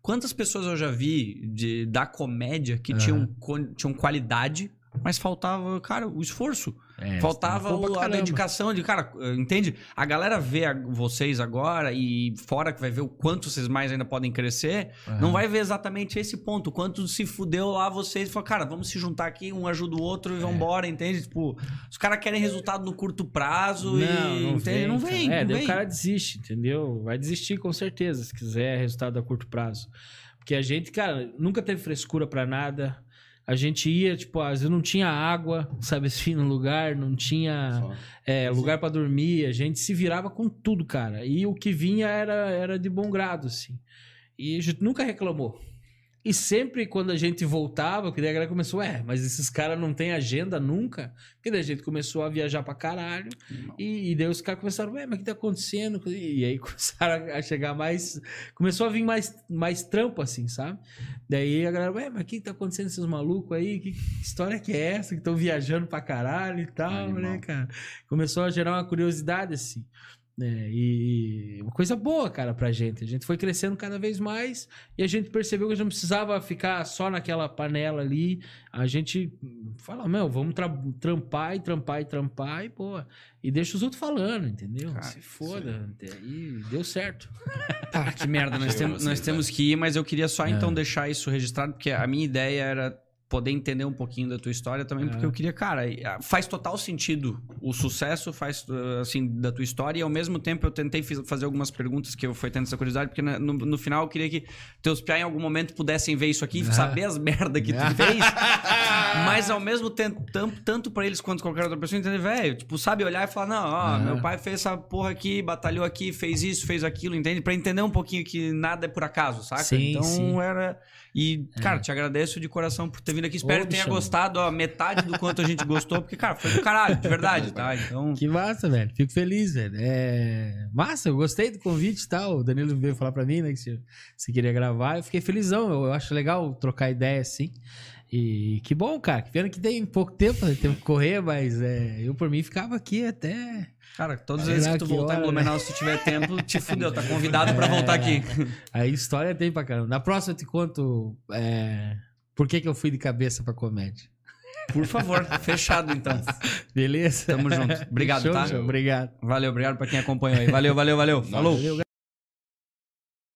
quantas pessoas eu já vi de, da comédia que Aham. tinham, tinham qualidade, mas faltava, cara, o esforço. É, Faltava pra o- a dedicação de, cara, entende? A galera vê a- vocês agora e fora que vai ver o quanto vocês mais ainda podem crescer, Aham. não vai ver exatamente esse ponto. Quanto se fudeu lá vocês e falou, cara, vamos se juntar aqui, um ajuda o outro É. e vambora, entende? Tipo, os caras querem resultado no curto prazo e. entende? vem, não vem. É, não daí vem. o cara desiste, entendeu? Vai desistir com certeza, se quiser resultado a curto prazo. Porque a gente, cara, nunca teve frescura pra nada. A gente ia, tipo, às vezes não tinha água, sabe assim, no lugar, não tinha Só. é, lugar pra dormir, a gente se virava com tudo, cara. E o que vinha era, era de bom grado, assim. E a gente nunca reclamou. E sempre quando a gente voltava, que daí a galera começou, é, mas esses caras não têm agenda nunca. Porque daí a gente começou a viajar pra caralho. E, e daí os caras começaram, ué, mas o que tá acontecendo? E aí [LAUGHS] começaram a chegar mais. Começou a vir mais, mais trampo, assim, sabe? Daí a galera, ué, mas o que tá acontecendo com esses malucos aí? Que história que é essa? Que estão viajando pra caralho e tal, Animal. né, cara? Começou a gerar uma curiosidade, assim. Né? e uma coisa boa, cara, pra gente. A gente foi crescendo cada vez mais e a gente percebeu que a gente não precisava ficar só naquela panela ali. A gente fala, meu, vamos tra- trampar e trampar e trampar e, pô, e deixa os outros falando, entendeu? Cara, Se foda. Aí deu certo. Ah, [LAUGHS] que merda, nós, assim, nós tá? temos que ir, mas eu queria só É. então deixar isso registrado, porque a minha ideia era poder entender um pouquinho da tua história também, porque É. eu queria, cara, faz total sentido o sucesso, faz uh, assim, da tua história, e ao mesmo tempo eu tentei fiz- fazer algumas perguntas que eu fui tendo essa curiosidade, porque no, no final eu queria que teus piá em algum momento pudessem ver isso aqui, Ah. saber as merda que tu fez, [LAUGHS] mas ao mesmo tempo, tanto, tanto pra eles quanto qualquer outra pessoa, entender, velho, tipo, sabe olhar e falar, não, ó, Ah. meu pai fez essa porra aqui, batalhou aqui, fez isso, fez aquilo, entende? Pra entender um pouquinho que nada é por acaso, saca? Sim, então sim. era. E, cara, te agradeço de coração por ter vindo aqui. Espero Ô, que tenha gostado, ó, metade do quanto a gente gostou, porque, cara, foi do caralho, de verdade, tá? Então. Que massa, velho. Fico feliz, velho. É... Massa, eu gostei do convite e tal. O Danilo veio falar pra mim, né, que você, queria gravar. Eu fiquei felizão. Eu acho legal trocar ideia assim. E que bom, cara. Que pena que tem pouco tempo, né? Temos que correr, mas é, eu por mim ficava aqui até. Cara, todas as vezes que tu que voltar em hora, Blumenau, se tu tiver tempo, te fudeu, tá convidado pra voltar aqui. [LAUGHS] A história tem pra caramba. Na próxima eu te conto é, por que, que eu fui de cabeça pra comédia. Por favor, fechado então. [LAUGHS] Beleza? Tamo junto. Obrigado, Show, tá? show. Obrigado. Valeu, obrigado pra quem acompanhou aí. Valeu, valeu, valeu. Falou. Valeu,